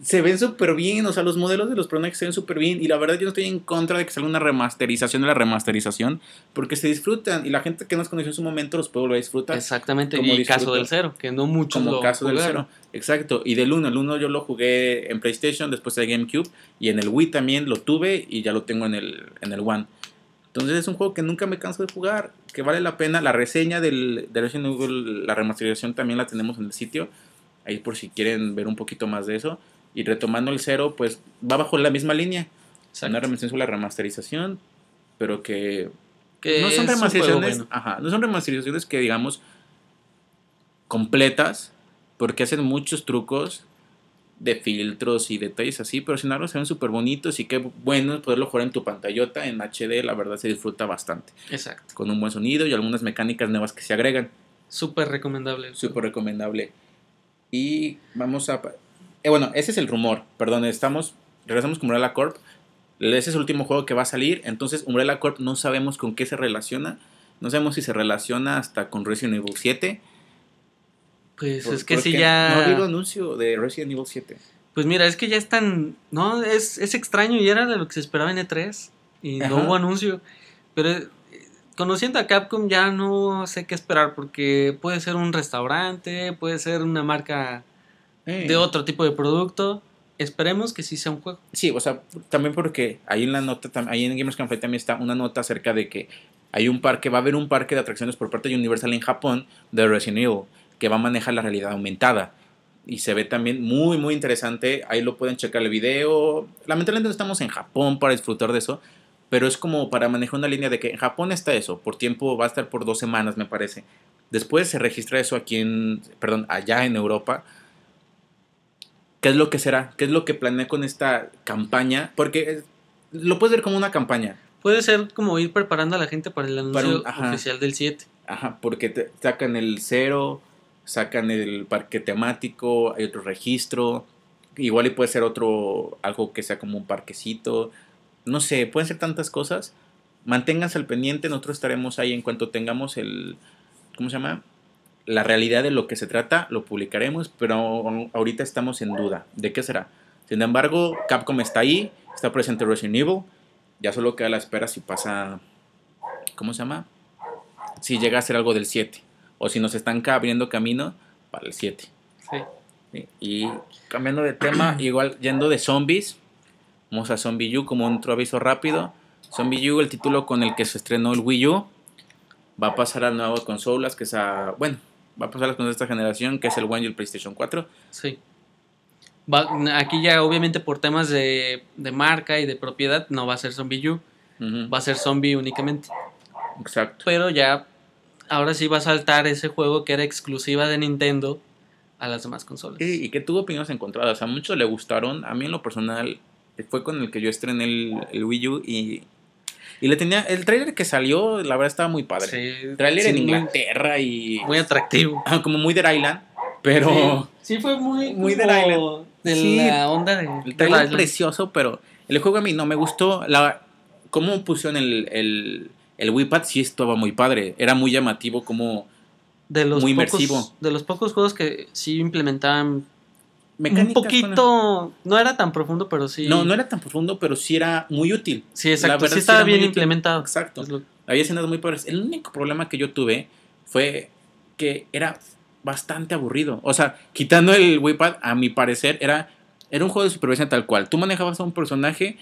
se ven súper bien, o sea, los modelos de los personajes se ven súper bien y la verdad yo no estoy en contra de que salga una remasterización de la remasterización porque se disfrutan y la gente que nos conoció en su momento los puede volver a disfrutar. Exactamente, como el caso del cero, que no muchos Como caso del cero, exacto, y del 1, el 1 yo lo jugué en PlayStation, después de GameCube y en el Wii también lo tuve y ya lo tengo en el, en el One. Entonces es un juego que nunca me canso de jugar, que vale la pena. La reseña del, de Resident Evil, la remasterización también la tenemos en el sitio. Ahí por si quieren ver un poquito más de eso. Y retomando el cero, pues va bajo la misma línea. Exacto. Una remasterización sobre la remasterización, pero que, no son remasterizaciones, ajá, no son remasterizaciones que digamos completas, porque hacen muchos trucos de filtros y detalles así, pero sin embargo se ven súper bonitos y qué bueno poderlo jugar en tu pantallota en HD, la verdad se disfruta bastante. Exacto. Con un buen sonido y algunas mecánicas nuevas que se agregan. Súper recomendable. Súper recomendable. Y vamos a... Eh, bueno, ese es el rumor, perdón, estamos... Regresamos con Umbrella Corp. Ese es el último juego que va a salir, entonces Umbrella Corp no sabemos con qué se relaciona. No sabemos si se relaciona hasta con Resident Evil 7 pues es que si ya. No ha habido anuncio de Resident Evil 7. Pues mira, es que ya están. No, es, es extraño y era de lo que se esperaba en E3. Y no hubo anuncio. Pero eh, conociendo a Capcom ya no sé qué esperar porque puede ser un restaurante, puede ser una marca de otro tipo de producto. Esperemos que sí sea un juego. Sí, o sea, también porque ahí en la nota, ahí en Gamers Cafe también está una nota acerca de que hay un parque, va a haber un parque de atracciones por parte de Universal en Japón de Resident Evil que va a manejar la realidad aumentada. Y se ve también muy, muy interesante. Ahí lo pueden checar el video. Lamentablemente no estamos en Japón para disfrutar de eso. Pero es como para manejar una línea de que en Japón está eso. Por tiempo va a estar por dos semanas, me parece. Después se registra eso aquí en, perdón, allá en Europa. ¿Qué es lo que será? ¿Qué es lo que planea con esta campaña? Porque lo puedes ver como una campaña. Puede ser como ir preparando a la gente para el anuncio oficial del 7. Ajá, porque te sacan el 0, sacan el parque temático, hay otro registro, igual y puede ser otro, algo que sea como un parquecito, no sé, pueden ser tantas cosas. Manténganse al pendiente, nosotros estaremos ahí en cuanto tengamos el, ¿cómo se llama? La realidad de lo que se trata, lo publicaremos, pero ahorita estamos en duda. ¿De qué será? Sin embargo, Capcom está ahí, está presente Resident Evil, ya solo queda la espera si pasa, ¿cómo se llama? Si llega a ser algo del 7 o si nos están abriendo camino para el 7. Sí. Y cambiando de tema, igual yendo de zombies, vamos a Zombie U como otro aviso rápido. Zombie U, el título con el que se estrenó el Wii U, va a pasar a nuevas consolas, que es a, bueno, va a pasar a las consolas de esta generación, que es el One y el PlayStation 4. Sí. aquí ya obviamente por temas de, marca y de propiedad no va a ser Zombie U, va a ser Zombie únicamente. Exacto. Pero ya ahora sí va a saltar ese juego que era exclusiva de Nintendo a las demás consolas. Y, y que tuvo opiniones encontradas. A muchos le gustaron. A mí en lo personal fue con el que yo estrené el, el Wii U y, y le tenía... El tráiler que salió, la verdad estaba muy padre. Sí, Tráiler sí, en muy- Inglaterra y... Muy atractivo. ah, como muy Dead Island. Pero... Sí, sí fue muy, Muy de Island. de Sí, la onda de, El de trailer Island. precioso, pero el juego a mí no me gustó. La, cómo pusieron el, el, el Wii Pad sí estaba muy padre. Era muy llamativo como de los muy pocos, inmersivo. De los pocos juegos que sí implementaban un poquito, no era tan profundo, pero sí. No, no era tan profundo, pero sí era muy útil. Sí, la exacto. verdad Sí estaba bien útil. implementado. Exacto. Lo- Había escenas muy padres. El único problema que yo tuve fue que era bastante aburrido. O sea, quitando el Wii Pad, a mi parecer, era, era un juego de supervivencia tal cual. Tú manejabas a un personaje,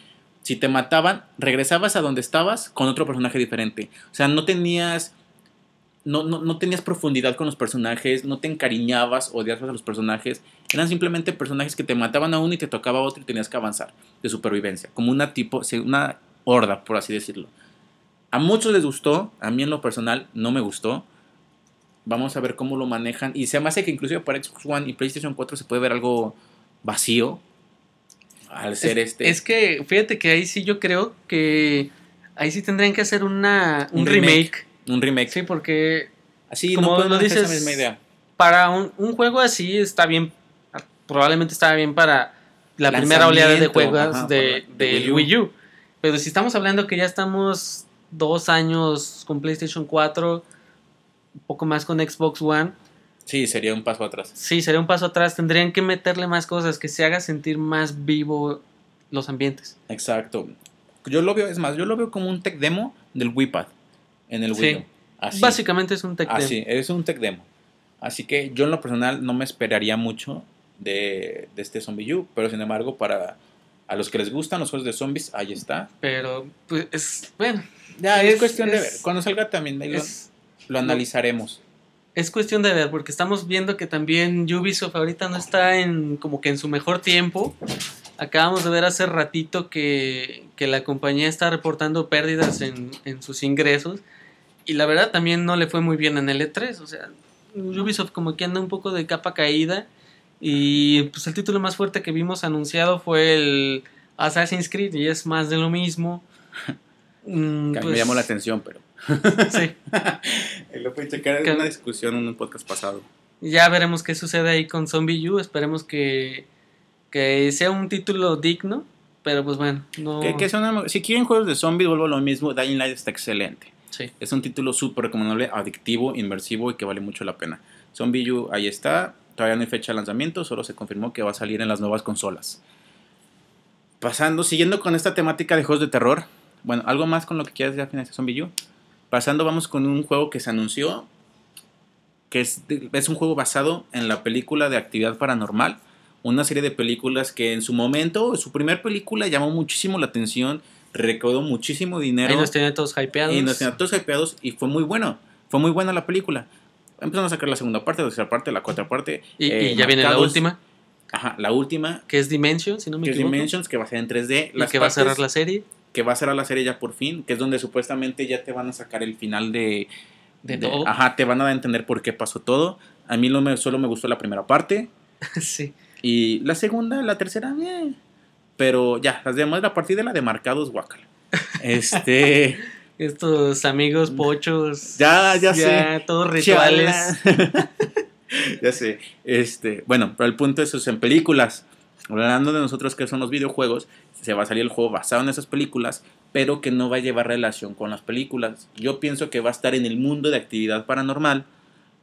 si te mataban, regresabas a donde estabas con otro personaje diferente. O sea, no tenías. No, no, no tenías profundidad con los personajes, no te encariñabas, odiabas a los personajes. Eran simplemente personajes que te mataban a uno y te tocaba a otro y tenías que avanzar de supervivencia. Como una tipo, una horda, por así decirlo. A muchos les gustó, a mí en lo personal no me gustó. Vamos a ver cómo lo manejan. Y se me hace que inclusive para Xbox One y PlayStation 4 se puede ver algo vacío. Al ser es, este. es que, fíjate que ahí sí yo creo que ahí sí tendrían que hacer una, un, Un remake. remake. un remake. Sí, porque Así como no lo esa dices, misma idea. para un, un juego así está bien, probablemente está bien para la primera oleada de juegos ajá, de, de Wii Wii U. Pero si estamos hablando que ya estamos dos años con PlayStation 4, un poco más con Xbox One, Sí, sería un paso atrás. sí, sería un paso atrás. Tendrían que meterle más cosas, que se haga sentir más vivo los ambientes. Exacto. Yo lo veo, es más, yo lo veo como un tech demo del Wii Pad en el Sí. Wii U. Así. Básicamente es un tech demo. Así, es un tech demo. Así que yo en lo personal no me esperaría mucho de, de este Zombie U, pero sin embargo, para a los que les gustan los juegos de zombies, ahí está. Pero, pues, es, bueno, Ya, es, Es- cuestión de ver. Cuando salga también ahí lo, es, lo analizaremos. Es cuestión de ver, porque estamos viendo que también Ubisoft ahorita no está en como que en su mejor tiempo. Acabamos de ver hace ratito que, que la compañía está reportando pérdidas en, en sus ingresos. Y la verdad también no le fue muy bien en el E3. O sea, Ubisoft como que anda un poco de capa caída. Y pues el título más fuerte que vimos anunciado fue el Assassin's Creed y es más de lo mismo. Mm, Que a mí pues, me llamó la atención, pero. Sí, lo pueden checar Que- en una discusión en un podcast pasado. ya veremos qué sucede ahí con Zombie U. Esperemos que, que sea un título digno. Pero pues bueno, no. Que, que una- si quieren juegos de zombies, vuelvo a lo mismo. Dying Light está excelente. Sí. Es un título súper recomendable, adictivo, inmersivo y que vale mucho la pena. Zombie U, ahí está. Todavía no hay fecha de lanzamiento, solo se confirmó que va a salir en las nuevas consolas. Pasando, siguiendo con esta temática de juegos de terror. Bueno, algo más con lo que quieras ya finalizar Zombie U. Pasando, vamos con un juego que se anunció. Que es, un juego basado en la película de Actividad Paranormal. Una serie de películas que en su momento, su primer película llamó muchísimo la atención. Recaudó muchísimo dinero. Ahí nos tiene todos hypeados. Y nos tenían todos hypeados y fue muy bueno. Fue muy buena la película. Empezaron a sacar la segunda parte, la tercera parte, la cuarta parte. Y, eh, y ya viene la última, Ajá, la última. que es Dimension, si no me Que es equivoco. Dimensions, que va a ser en 3D. y que va a cerrar la serie. Que va a cerrar la serie ya por fin. Que es donde supuestamente ya te van a sacar el final de... De todo. Ajá, te van a dar a entender por qué pasó todo. A mí lo me, solo me gustó la primera parte. sí. Y la segunda, la tercera, bien. Pero ya, las demás, a partir de la de marcados, guacala. Este... Estos amigos pochos. Ya, ya sé. todos rituales. Ya sé. Este, bueno, pero el punto es eso, en películas. Hablando de nosotros que son los videojuegos, se va a salir el juego basado en esas películas, pero que no va a llevar relación con las películas. Yo pienso que va a estar en el mundo de actividad paranormal,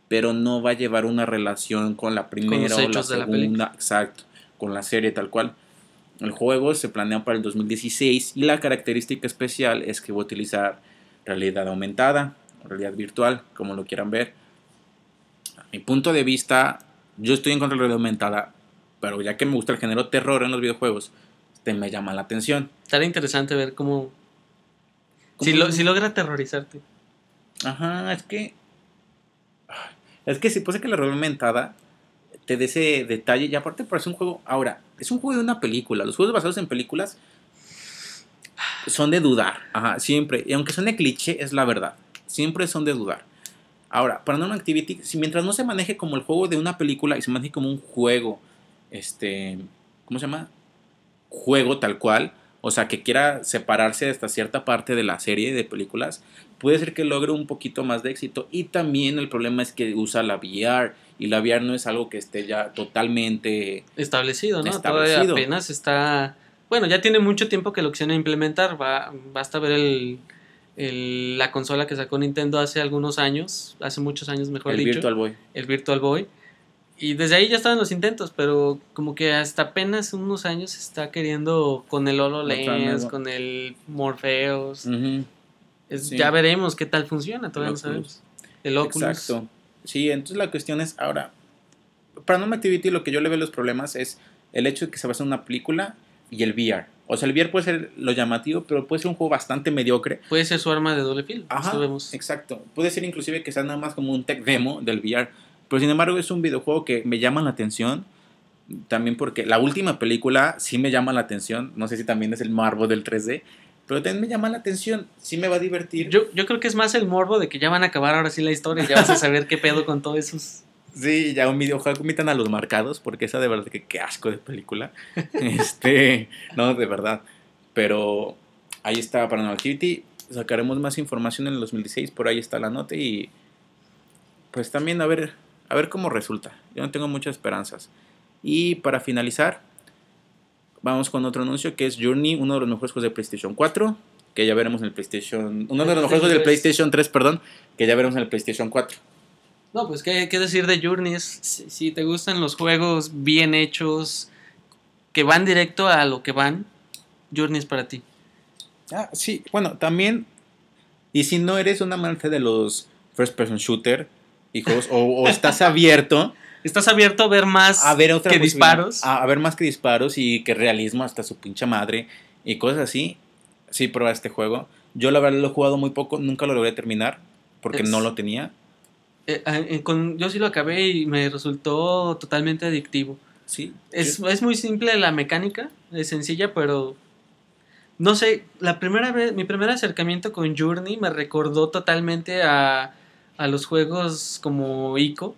pero no va a llevar una relación con la primera o la la segunda, película. exacto, con la serie tal cual. El juego se planea para el 2016 y la característica especial es que va a utilizar realidad aumentada, realidad virtual, como lo quieran ver. A mi punto de vista, yo estoy en contra de la realidad aumentada, pero ya que me gusta el género terror en los videojuegos, este me llama la atención. Estaría interesante ver cómo. ¿Cómo? Si, lo- si logra aterrorizarte. Ajá, es que. Es que si puse que la realidad aumentada te dé ese detalle, y aparte parece un juego. Ahora, es un juego de una película. Los juegos basados en películas son de dudar. Ajá, siempre. Y aunque suene cliché, es la verdad. Siempre son de dudar. Ahora, Paranormal Activity, si mientras no se maneje como el juego de una película y se maneje como un juego, este, ¿cómo se llama? Juego tal cual, o sea, que quiera separarse de esta cierta parte de la serie de películas, puede ser que logre un poquito más de éxito. Y también el problema es que usa la VR y la VR no es algo que esté ya totalmente establecido, ¿no? Todavía apenas está, bueno, ya tiene mucho tiempo que lo quisieron implementar, va, basta ver el la consola que sacó Nintendo hace algunos años, hace muchos años mejor el dicho. El Virtual Boy. El Virtual Boy. Y desde ahí ya estaban los intentos, pero como que hasta apenas unos años se está queriendo con el HoloLens, con el Morpheus. Ya veremos qué tal funciona, todavía no sabemos. El Oculus. Exacto. Sí, entonces la cuestión es ahora, para No Activity lo que yo le veo los problemas es el hecho de que se basa en una película y el VR. O sea, el VR puede ser lo llamativo, pero puede ser un juego bastante mediocre. Puede ser su arma de doble filo. Ajá, exacto. Puede ser inclusive que sea nada más como un tech demo del VR. Pero sin embargo es un videojuego que me llama la atención. También porque la última película sí me llama la atención. No sé si también es el morbo del 3D. Pero también me llama la atención. Sí me va a divertir. Yo, yo creo que es más el morbo de que ya van a acabar ahora sí la historia. Ya vas a saber qué pedo con todos esos Sí, ya un videojuego invitan a los marcados, porque esa de verdad que qué asco de película. este, no, de verdad. Pero ahí está Paranormal Activity. Sacaremos más información en el 2016, por ahí está la nota y pues también a ver, a ver cómo resulta. Yo no tengo muchas esperanzas. Y para finalizar, vamos con otro anuncio que es Journey, uno de los mejores juegos de PlayStation 4, que ya veremos en el PlayStation, uno de los mejores juegos del PlayStation 3, perdón, que ya veremos en el PlayStation 4. No, pues qué, decir de Journey. Si, te gustan los juegos bien hechos, que van directo a lo que van, Journey es para ti. Ah, sí, bueno, también, y si no eres un amante de los first person shooter y juegos, o, estás abierto. Estás abierto a ver más a ver que disparos. A, ver más que disparos y que realismo hasta su pincha madre y cosas así. Sí, prueba este juego. Yo la verdad lo he jugado muy poco, nunca lo logré terminar porque no lo tenía. Eh, ah, eh, con, yo sí lo acabé y me resultó totalmente adictivo. Sí. Es, es, muy simple la mecánica, es sencilla, pero no sé, la primera vez, mi primer acercamiento con Journey me recordó totalmente a, a los juegos como Ico,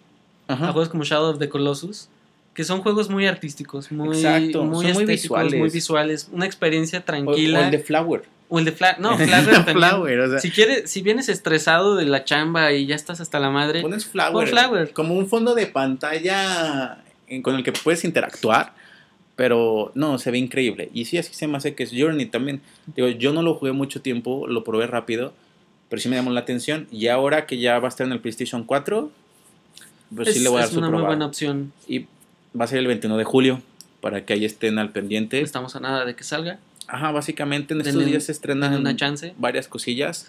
a juegos como Shadow of the Colossus, que son juegos muy artísticos, muy, muy, muy visuales. muy visuales, una experiencia tranquila. O, el de Flower. O el de Fla no, Flower también. si quieres, si vienes estresado de la chamba y ya estás hasta la madre, pones Flower, Como un fondo de pantalla con el que puedes interactuar. Pero no, se ve increíble. Y sí, así se me hace que es Journey también. Digo, yo no lo jugué mucho tiempo, lo probé rápido, pero sí me llamó la atención. Y ahora que ya va a estar en el PlayStation 4, pues sí le voy a dar su Es una muy buena opción. Y va a ser el 21 de julio, para que ahí estén al pendiente. Estamos a nada de que salga. Ajá, básicamente en estos días se estrenan una chance. varias cosillas.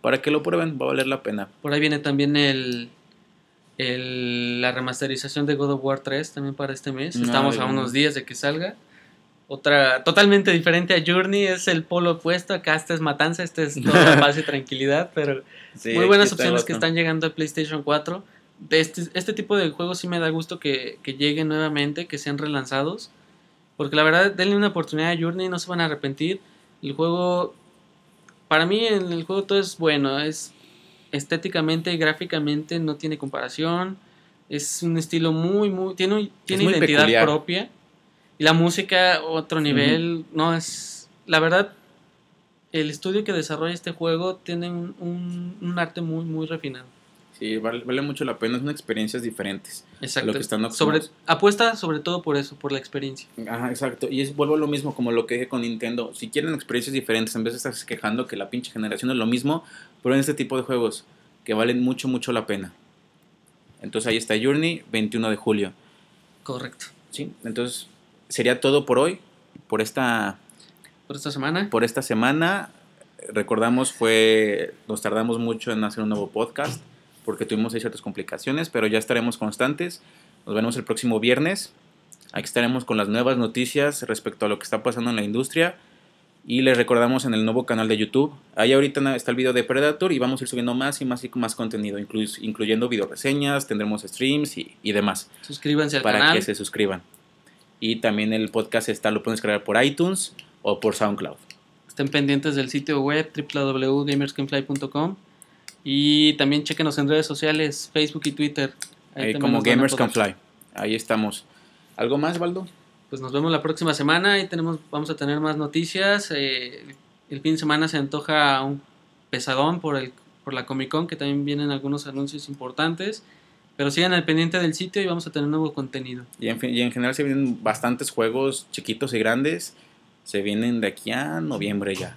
Para que lo prueben, va a valer la pena. Por ahí viene también el, el la remasterización de God of War 3 también para este mes. Estamos a unos días de que salga. Otra totalmente diferente a Journey, es el polo opuesto. Acá este es matanza, este es toda paz y tranquilidad, pero muy buenas opciones que están llegando a PlayStation 4. De este, este tipo de juegos sí me da gusto que, que lleguen nuevamente, que sean relanzados porque la verdad, denle una oportunidad a Journey, no se van a arrepentir. El juego, para mí en el juego todo es bueno, es estéticamente, gráficamente no tiene comparación. Es un estilo muy, muy, tiene, tiene identidad propia. Y la música, otro nivel, no es, la verdad, el estudio que desarrolla este juego tiene un, un arte muy, muy refinado. Sí, vale, mucho la pena, son experiencias diferentes. Exacto. Lo que están sobre, apuesta sobre todo por eso, por la experiencia. Ajá, exacto. Y es, vuelvo a lo mismo como lo que dije con Nintendo. Si quieren experiencias diferentes, en vez de estarse quejando que la pinche generación es lo mismo, pero en este tipo de juegos que valen mucho, mucho la pena. Entonces ahí está Journey, 21 de julio. Correcto. Sí, entonces sería todo por hoy, por esta... Por esta semana. Por esta semana. Recordamos, fue... Nos tardamos mucho en hacer un nuevo podcast porque tuvimos ahí ciertas complicaciones, pero ya estaremos constantes. Nos vemos el próximo viernes. Aquí estaremos con las nuevas noticias respecto a lo que está pasando en la industria. Y les recordamos en el nuevo canal de YouTube. Ahí ahorita está el video de Predator y vamos a ir subiendo más y más y más contenido, incluyendo video reseñas, tendremos streams y, demás. Suscríbanse al canal. Para que se suscriban. Y también el podcast está, lo pueden descargar por iTunes o por SoundCloud. Estén pendientes del sitio web www.gamerscanfly.com Y también chequenos en redes sociales, Facebook y Twitter. Ahí como Gamers Can Fly. Ahí estamos. ¿Algo más, Baldo? Pues nos vemos la próxima semana y tenemos, vamos a tener más noticias. Eh, el fin de semana se antoja un pesadón por, el, por la Comic Con, que también vienen algunos anuncios importantes. Pero sigan al pendiente del sitio y vamos a tener nuevo contenido. Y en, y en general se vienen bastantes juegos chiquitos y grandes. Se vienen de aquí a noviembre ya.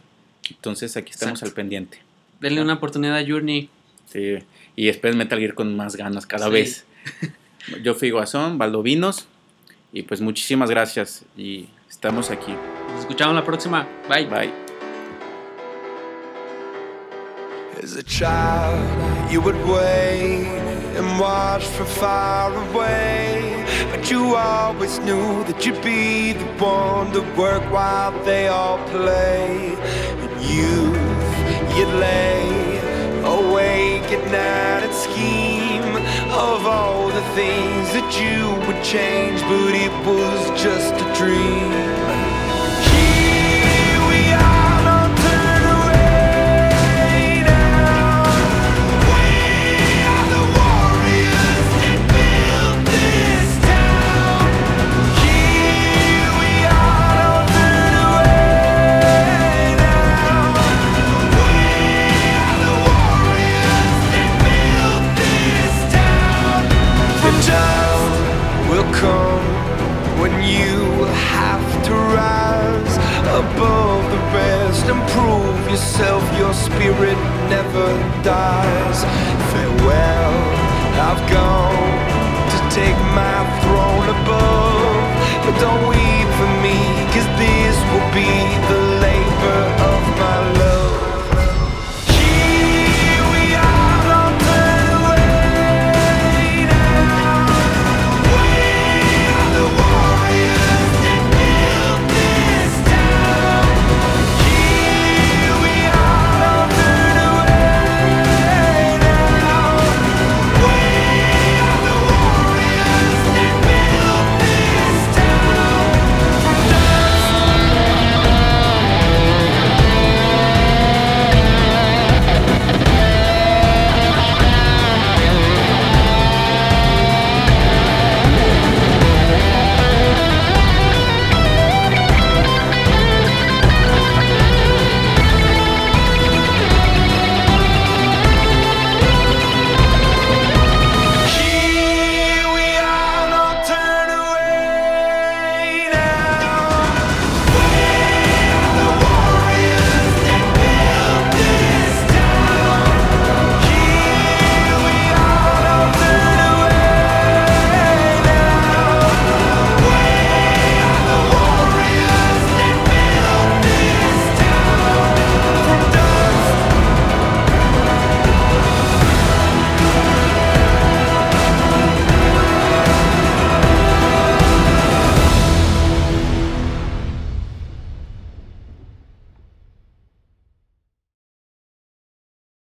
Entonces aquí estamos al pendiente. Denle una oportunidad a Journey. Sí, y esperen Metal Gear con más ganas cada vez. Yo fui Guasón, Valdovinos, y pues muchísimas gracias y estamos aquí. Nos escuchamos la próxima. Bye. Bye. As a child, you would wait and watch from far away. But you always knew that you'd be the one to work while they all play. And youth, you'd lay awake at night and scheme of all the things that you would change, but it was just a dream. Spirit never dies.